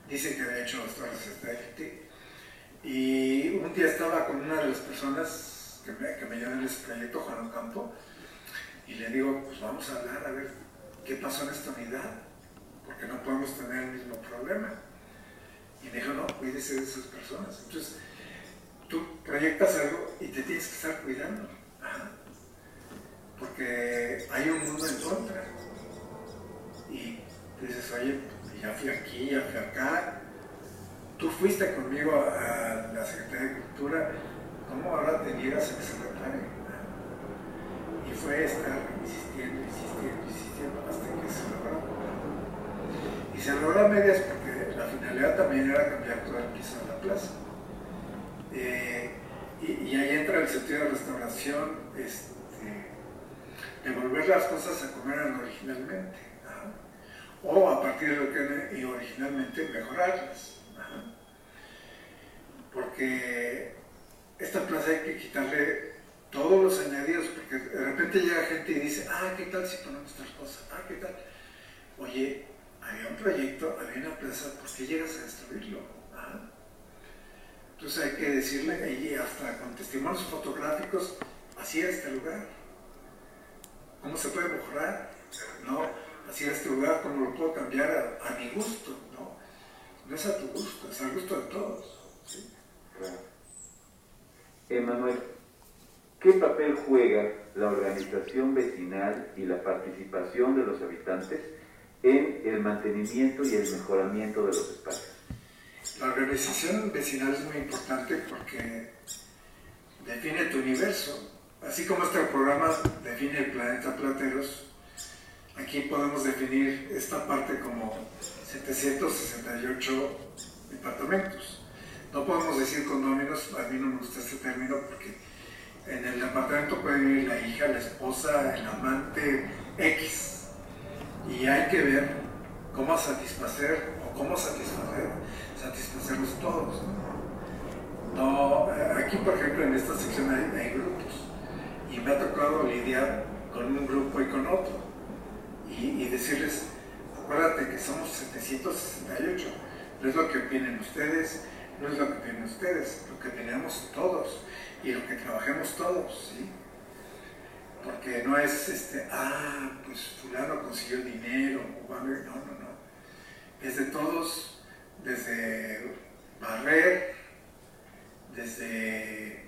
dice que había hecho los torres satélite, y un día estaba con una de las personas que me, que me en ese proyecto, Juan Ocampo, y le digo, pues vamos a hablar a ver qué pasó en esta unidad, porque no podemos tener el mismo problema. Y me dijo, no, cuídese de esas personas. Entonces, tú proyectas algo y te tienes que estar cuidando. Porque hay un mundo en contra. Y dices, oye, ya fui aquí, ya fui acá. Tú fuiste conmigo a la Secretaría de Cultura, ¿cómo ahora te niegas a que se repare? Y fue estar insistiendo, insistiendo, insistiendo hasta que se logró. Y se logró a medias porque la finalidad también era cambiar todo el piso de la plaza. Eh, y, ahí entra el sentido de restauración, este, devolver las cosas a como originalmente, o a partir de lo que eran originalmente mejorarlas. Porque esta plaza hay que quitarle todos los añadidos, porque de repente llega gente y dice, ah, ¿qué tal si ponemos tal cosa? Ah, ¿qué tal? Oye, había un proyecto, había una plaza, ¿por qué llegas a destruirlo? Entonces hay que decirle, y hasta con testimonios fotográficos, así era este lugar. ¿Cómo se puede mejorar? No, así era este lugar, ¿cómo lo puedo cambiar a, mi gusto? No, no es a tu gusto, es al gusto de todos. Emanuel, ¿qué papel juega la organización vecinal y la participación de los habitantes en el mantenimiento y el mejoramiento de los espacios? La organización vecinal es muy importante porque define tu universo. Así como este programa define el planeta Plateros, aquí podemos definir esta parte como 768 departamentos. No podemos decir condóminos, a mí no me gusta este término porque en el departamento puede vivir la hija, la esposa, el amante X. Y hay que ver cómo satisfacer o cómo satisfacer satisfacerlos todos. ¿no? aquí, por ejemplo, en esta sección hay, grupos y me ha tocado lidiar con un grupo y con otro y, decirles, acuérdate que somos 768, no es lo que opinen ustedes, no es lo que opinen ustedes, lo que opinamos todos y lo que trabajemos todos, ¿sí? Porque no es, este, ah, pues fulano consiguió dinero, no, no, no, es de todos desde barrer, desde,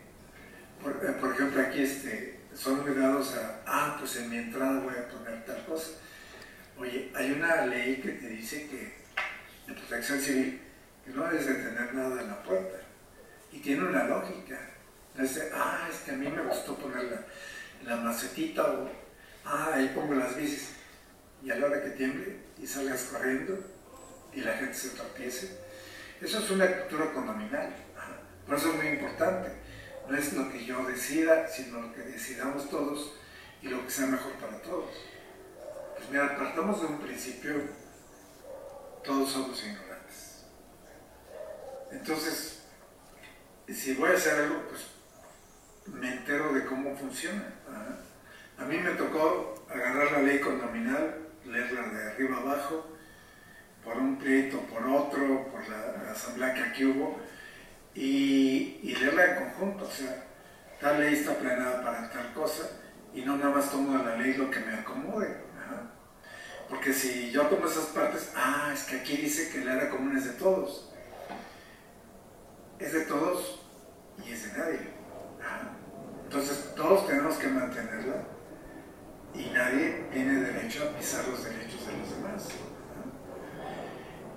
por, eh, ejemplo, aquí este, son obligados a, ah, pues en mi entrada voy a poner tal cosa. Oye, hay una ley que te dice que de protección civil no debes de tener nada en la puerta. Y tiene una lógica. Dice, ah, es que a mí me gustó poner la, macetita o, ah, ahí pongo las bicis. Y a la hora que tiemble y salgas corriendo, y la gente se tropiece. Eso es una cultura condominal. Por eso es muy importante. No es lo que yo decida, sino lo que decidamos todos y lo que sea mejor para todos. Pues mira, partamos de un principio, todos somos ignorantes. Entonces, si voy a hacer algo, pues me entero de cómo funciona. A mí me tocó agarrar la ley condominal, leerla de arriba abajo, por un pleito, por otro, por la, asamblea que aquí hubo, y, leerla en conjunto, o sea, tal ley está planeada para tal cosa, y no nada más tomo de la ley lo que me acomode. Porque si yo tomo esas partes, ah, es que aquí dice que la área común es de todos. Es de todos y es de nadie. Entonces todos tenemos que mantenerla y nadie tiene derecho a pisar los derechos de los demás.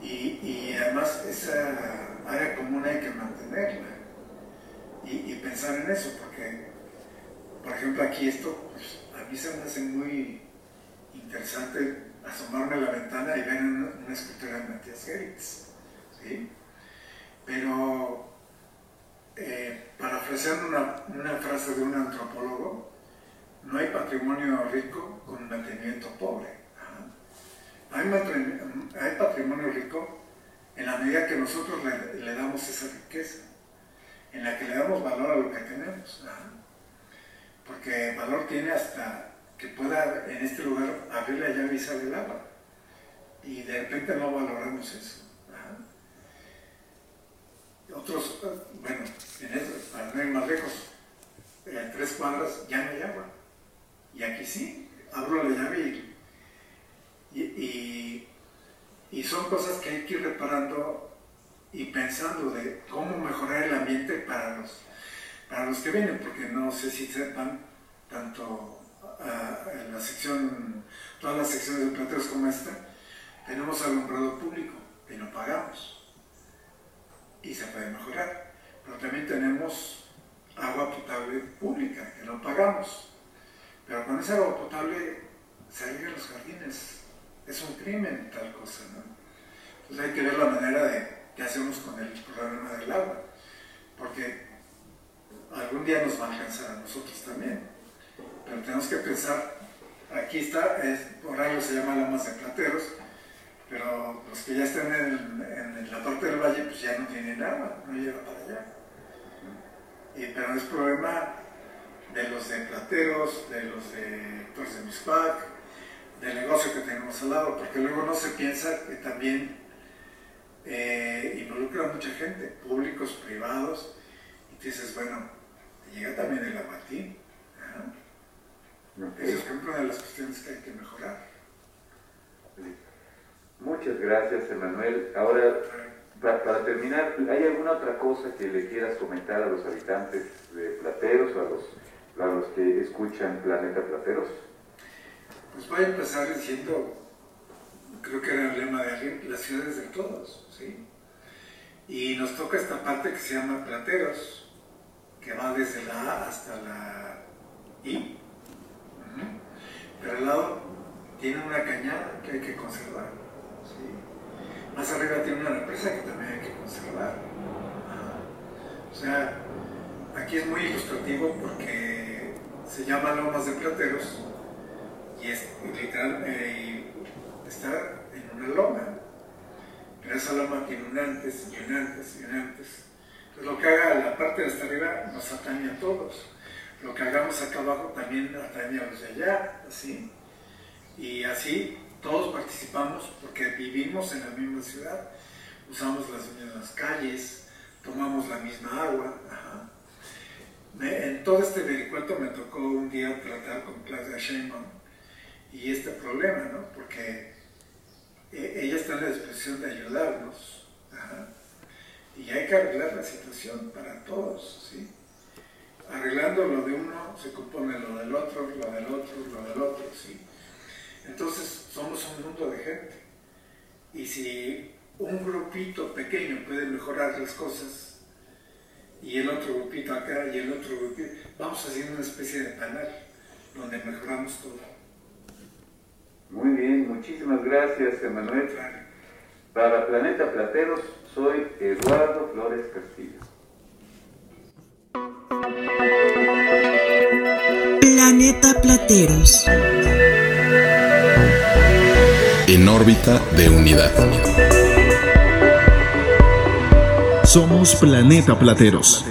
Y, además esa área común hay que mantenerla y, pensar en eso, porque, por ejemplo, aquí esto, pues, a mí se me hace muy interesante asomarme a la ventana y ver una, escultura de Matías Geritz, ¿sí? Pero, eh, parafraseando una, una frase de un antropólogo, no hay patrimonio rico con mantenimiento pobre. Hay, patrimonio rico en la medida que nosotros le, damos esa riqueza. en la que le damos valor a lo que tenemos. Porque valor tiene hasta que pueda en este lugar abrir la llave y salir el agua. Y de repente no valoramos eso. Otros, bueno, para no ir más lejos, en tres cuadras ya no hay agua. Y aquí sí, abro la llave y, y, son cosas que hay que ir reparando y pensando de cómo mejorar el ambiente para los, para los que vienen, porque no sé si sepan tanto en la sección, todas las secciones de plateros como esta, tenemos alumbrado público que no pagamos y se puede mejorar. Pero también tenemos agua potable pública que no pagamos. Pero con esa agua potable salir a los jardines es un crimen, tal cosa, ¿no? Entonces hay que ver la manera de qué hacemos con el problema del agua, porque algún día nos va a alcanzar a nosotros también pero tenemos que pensar, aquí está, es, por algo se llama Lamas de Plateros, pero los que ya están en, la parte del valle pues ya no tienen agua, no llega para allá. Y, pero no es problema de los de Plateros, de los de Torres de Mispac, del negocio que tenemos al lado, porque luego no se piensa que también eh, involucra a mucha gente, públicos, privados, y dices, bueno, te llega también el aguatín. Esa es una de las cuestiones que hay que mejorar. Muchas gracias, Emanuel. Ahora, para, terminar, ¿hay alguna otra cosa que le quieras comentar a los habitantes de Plateros o a los, a los que escuchan Planeta Plateros? Pues voy a empezar diciendo, creo que era el lema de alguien, las ciudades de todos, ¿sí? Y nos toca esta parte que se llama Plateros, que va desde la A hasta la I, pero al lado tiene una cañada que hay que conservar. Más arriba tiene una represa que también hay que conservar. O sea, aquí es muy ilustrativo porque se llama Lomas de Plateros y es literal, eh, está en una loma. Pero esa loma tiene un antes y un antes y un antes. Entonces lo que haga la parte de hasta arriba nos atañe a todos lo que hagamos acá abajo también atañe a los de allá, así. Y así todos participamos porque vivimos en la misma ciudad, usamos las mismas calles, tomamos la misma agua. en todo este vericueto me tocó un día tratar con Claudia Sheinbaum y este problema, ¿no? Porque eh, ella está en la disposición de ayudarnos. Y hay que arreglar la situación para todos, ¿sí? arreglando lo de uno, se compone lo del otro, lo del otro, lo del otro, ¿sí? Entonces somos un mundo de gente. Y si un grupito pequeño puede mejorar las cosas, y el otro grupito acá, y el otro grupito, vamos haciendo una especie de panel donde mejoramos todo. Muy bien, muchísimas gracias, Emanuel. Para Planeta Plateros, soy Eduardo Flores Castillo. Planeta Plateros. En órbita de unidad. Somos Planeta Plateros.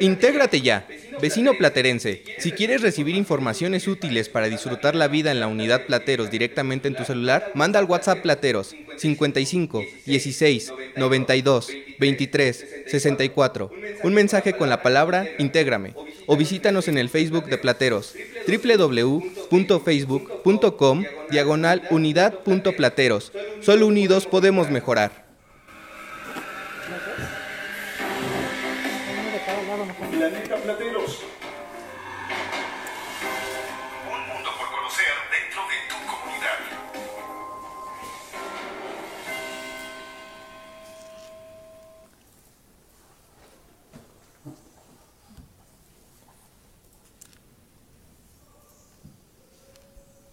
Intégrate ya, vecino platerense. Si quieres recibir informaciones útiles para disfrutar la vida en la unidad Plateros directamente en tu celular, manda al WhatsApp Plateros 55 16 92 23 64 un mensaje con la palabra Intégrame o visítanos en el Facebook de Plateros www.facebook.com diagonal unidad.plateros. Solo unidos podemos mejorar.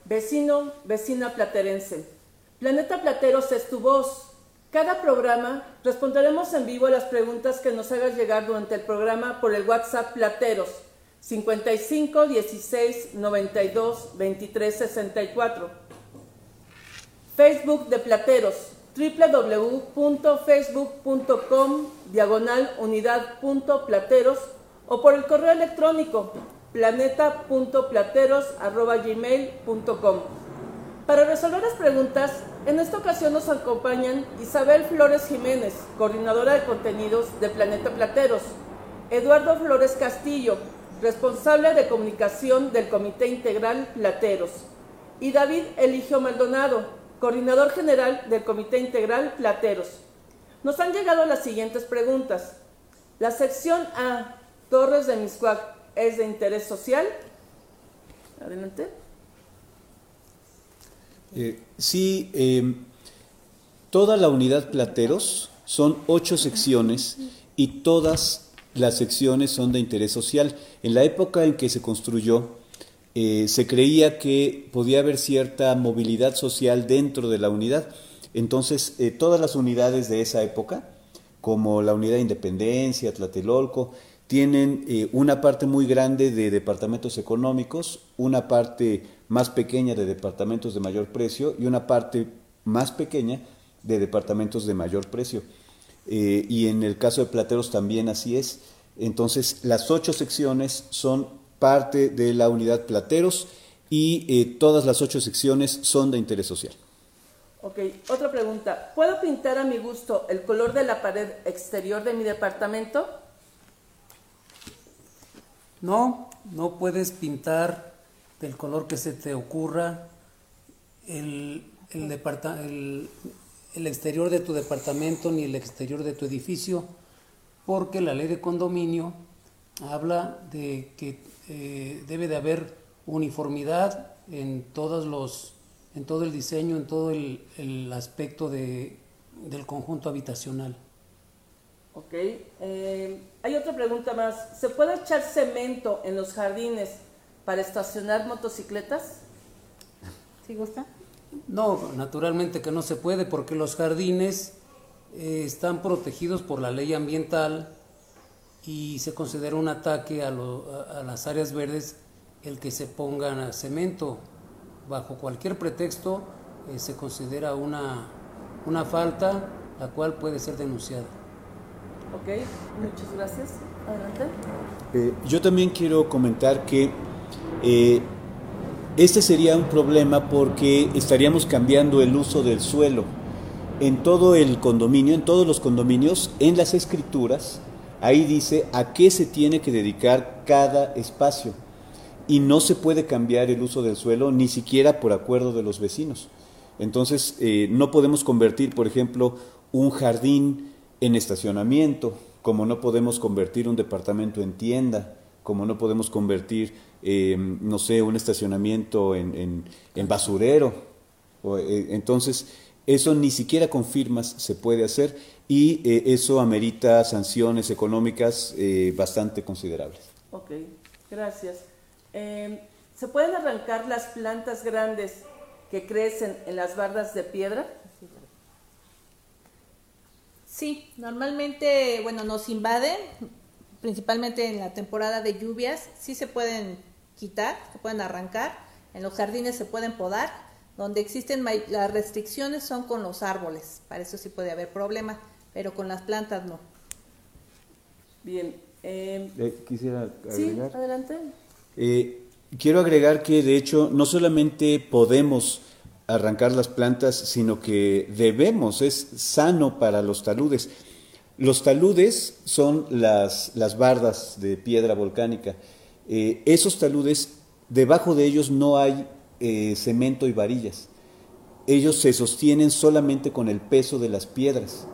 Vecino, vecina platerense. Planeta Plateros es tu voz cada programa responderemos en vivo a las preguntas que nos hagas llegar durante el programa por el WhatsApp Plateros 55 16 92 23 64. Facebook de Plateros, www.facebook.com diagonal unidad.plateros o por el correo electrónico planeta.plateros.gmail.com. Para resolver las preguntas, en esta ocasión nos acompañan Isabel Flores Jiménez, coordinadora de contenidos de Planeta Plateros, Eduardo Flores Castillo, responsable de comunicación del Comité Integral Plateros, y David Eligio Maldonado, coordinador general del Comité Integral Plateros. Nos han llegado las siguientes preguntas. La sección A, Torres de Miscuac, es de interés social. Adelante. Eh, sí, eh, toda la unidad Plateros son ocho secciones y todas las secciones son de interés social. En la época en que se construyó, eh, se creía que podía haber cierta movilidad social dentro de la unidad. Entonces, todas las unidades de esa época, como la unidad de Independencia, Tlatelolco, tienen una parte muy grande de departamentos económicos, una parte más pequeña de departamentos de mayor precio y una parte más pequeña de departamentos de mayor precio. Eh, y en el caso de Plateros también así es. Entonces, las ocho secciones son parte de la unidad Plateros y eh, todas las ocho secciones son de interés social. Ok, otra pregunta. ¿Puedo pintar a mi gusto el color de la pared exterior de mi departamento? No, no puedes pintar del color que se te ocurra el, el, el, exterior de tu departamento ni el exterior de tu edificio, porque la ley de condominio habla de que eh, debe de haber uniformidad en todos los en todo el diseño, en todo el, el aspecto de, del conjunto habitacional. Ok. Eh, hay otra pregunta más. ¿Se puede echar cemento en los jardines para estacionar motocicletas? ¿Sí gusta? No, naturalmente que no se puede porque los jardines eh, están protegidos por la ley ambiental y se considera un ataque a, a, las áreas verdes el que se pongan cemento. Bajo cualquier pretexto eh, se considera una, una falta la cual puede ser denunciada. Ok, muchas gracias. Adelante. Eh, yo también quiero comentar que eh, este sería un problema porque estaríamos cambiando el uso del suelo. En todo el condominio, en todos los condominios, en las escrituras, ahí dice a qué se tiene que dedicar cada espacio. Y no se puede cambiar el uso del suelo ni siquiera por acuerdo de los vecinos. Entonces, eh, no podemos convertir, por ejemplo, un jardín en estacionamiento, como no podemos convertir un departamento en tienda, como no podemos convertir Em, no sé, un estacionamiento en, basurero. Eh, entonces, eso ni siquiera con firmas se puede hacer y eh, eso amerita sanciones económicas eh, bastante considerables. Ok, gracias. Em, ¿Se pueden arrancar las plantas grandes que crecen en las bardas de piedra? Sí, normalmente, bueno, nos invaden, principalmente en la temporada de lluvias, sí se pueden quitar, se pueden arrancar, en los jardines se pueden podar, donde existen las restricciones son con los árboles, para eso sí puede haber problemas, pero con las plantas no. Bien. Em, eh, quisiera agregar. Sí, adelante. Eh, quiero agregar que de hecho no solamente podemos arrancar las plantas, sino que debemos, es sano para los taludes. Los taludes son las, las bardas de piedra volcánica eh, esos taludes, debajo de ellos no hay eh, cemento y varillas. Ellos se sostienen solamente con el peso de las piedras.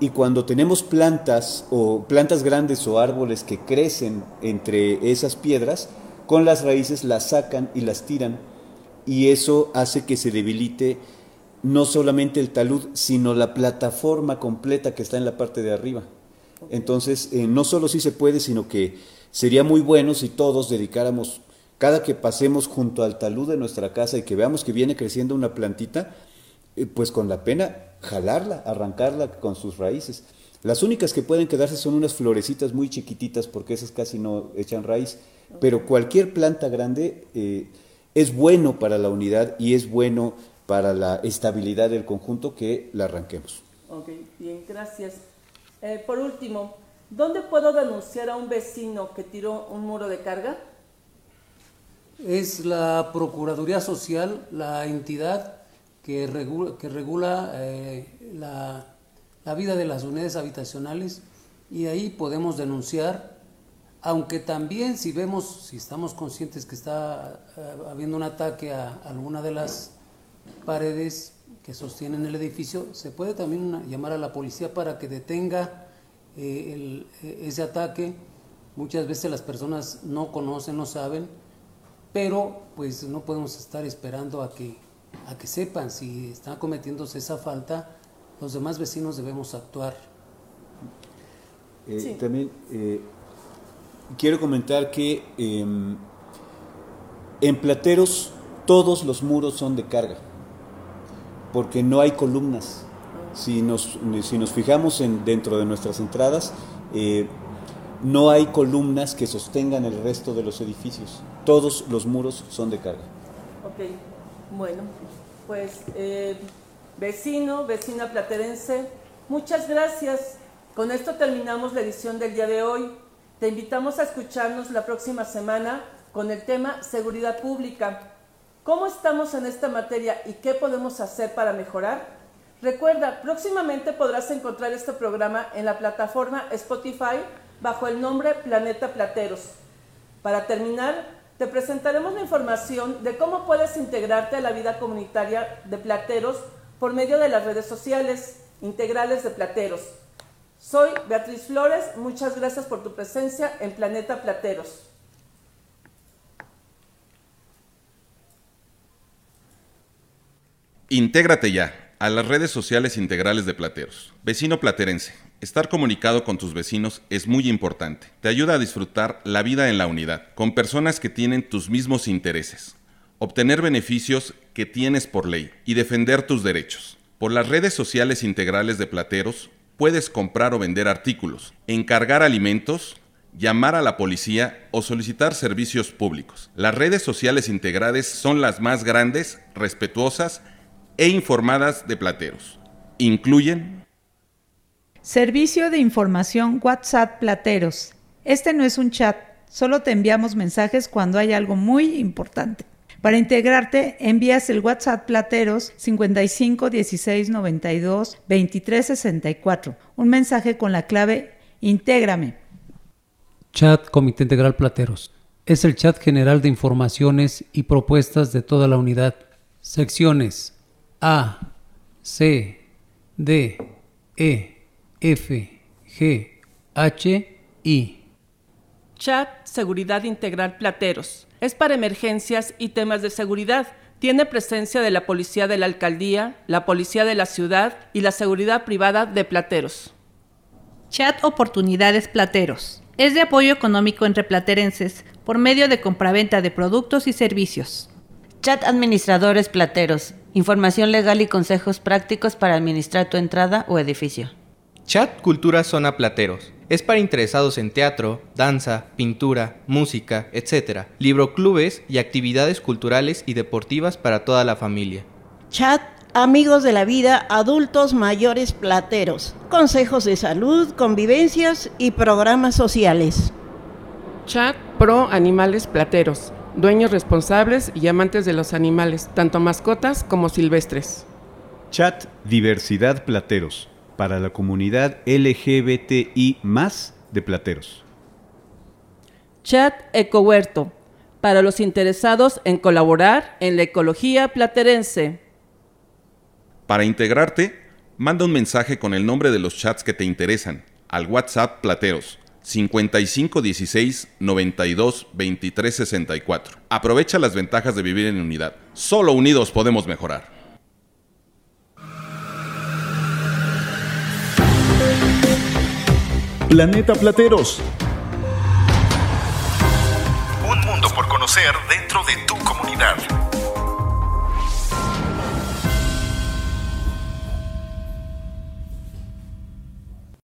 Y cuando tenemos plantas o plantas grandes o árboles que crecen entre esas piedras, con las raíces las sacan y las tiran. Y eso hace que se debilite no solamente el talud, sino la plataforma completa que está en la parte de arriba. Entonces, eh, no solo sí se puede, sino que Sería muy bueno si todos dedicáramos, cada que pasemos junto al talud de nuestra casa y que veamos que viene creciendo una plantita, eh, pues con la pena jalarla, arrancarla con sus raíces. Las únicas que pueden quedarse son unas florecitas muy chiquititas porque esas casi no echan raíz, pero cualquier planta grande eh, es bueno para la unidad y es bueno para la estabilidad del conjunto que la arranquemos. Ok, bien, gracias. Eh, por último, ¿dónde puedo denunciar a un vecino que tiró un muro de carga? Es la Procuraduría Social, la entidad que regula, que regula eh, la, la vida de las unidades habitacionales y ahí podemos denunciar, aunque también si vemos, si estamos conscientes que está eh, habiendo un ataque a alguna de las paredes que sostienen el edificio, se puede también llamar a la policía para que detenga eh, el, ese ataque. Muchas veces las personas no conocen, no saben, pero pues no podemos estar esperando a que, a que sepan si está cometiéndose esa falta, los demás vecinos debemos actuar. Eh, también eh, quiero comentar que em, en Plateros todos los muros son de carga, porque no hay columnas. Si nos, si nos fijamos en, dentro de nuestras entradas, eh, no hay columnas que sostengan el resto de los edificios. Todos los muros son de carga. Ok, bueno, pues eh, vecino, vecina platerense, muchas gracias. Con esto terminamos la edición del día de hoy. Te invitamos a escucharnos la próxima semana con el tema seguridad pública. ¿Cómo estamos en esta materia y qué podemos hacer para mejorar? Recuerda, próximamente podrás encontrar este programa en la plataforma Spotify bajo el nombre Planeta Plateros. Para terminar, te presentaremos la información de cómo puedes integrarte a la vida comunitaria de Plateros por medio de las redes sociales integrales de Plateros. Soy Beatriz Flores, muchas gracias por tu presencia en Planeta Plateros. Intégrate ya a las redes sociales integrales de Plateros. Vecino platerense, estar comunicado con tus vecinos es muy importante. Te ayuda a disfrutar la vida en la unidad, con personas que tienen tus mismos intereses, obtener beneficios que tienes por ley y defender tus derechos. Por las redes sociales integrales de Plateros puedes comprar o vender artículos, encargar alimentos, llamar a la policía o solicitar servicios públicos. Las redes sociales integrales son las más grandes, respetuosas e informadas de Plateros. Incluyen Servicio de información WhatsApp Plateros. Este no es un chat, solo te enviamos mensajes cuando hay algo muy importante. Para integrarte, envías el WhatsApp Plateros 55 16 92 23 64. Un mensaje con la clave Intégrame. Chat Comité Integral Plateros. Es el chat general de informaciones y propuestas de toda la unidad. Secciones A, C, D, E, F, G, H, I. Chat Seguridad Integral Plateros. Es para emergencias y temas de seguridad. Tiene presencia de la Policía de la Alcaldía, la Policía de la Ciudad y la Seguridad Privada de Plateros. Chat Oportunidades Plateros. Es de apoyo económico entre platerenses por medio de compraventa de productos y servicios. Chat Administradores Plateros. Información legal y consejos prácticos para administrar tu entrada o edificio. Chat Cultura Zona Plateros. Es para interesados en teatro, danza, pintura, música, etc. Libroclubes y actividades culturales y deportivas para toda la familia. Chat Amigos de la Vida Adultos Mayores Plateros. Consejos de salud, convivencias y programas sociales. Chat Pro Animales Plateros. Dueños responsables y amantes de los animales, tanto mascotas como silvestres. Chat Diversidad Plateros para la comunidad LGBTI de Plateros. Chat Ecohuerto para los interesados en colaborar en la ecología platerense. Para integrarte, manda un mensaje con el nombre de los chats que te interesan al WhatsApp Plateros 5516 92 23 64. Aprovecha las ventajas de vivir en unidad. Solo unidos podemos mejorar. Planeta Plateros. Un mundo por conocer dentro de tu comunidad.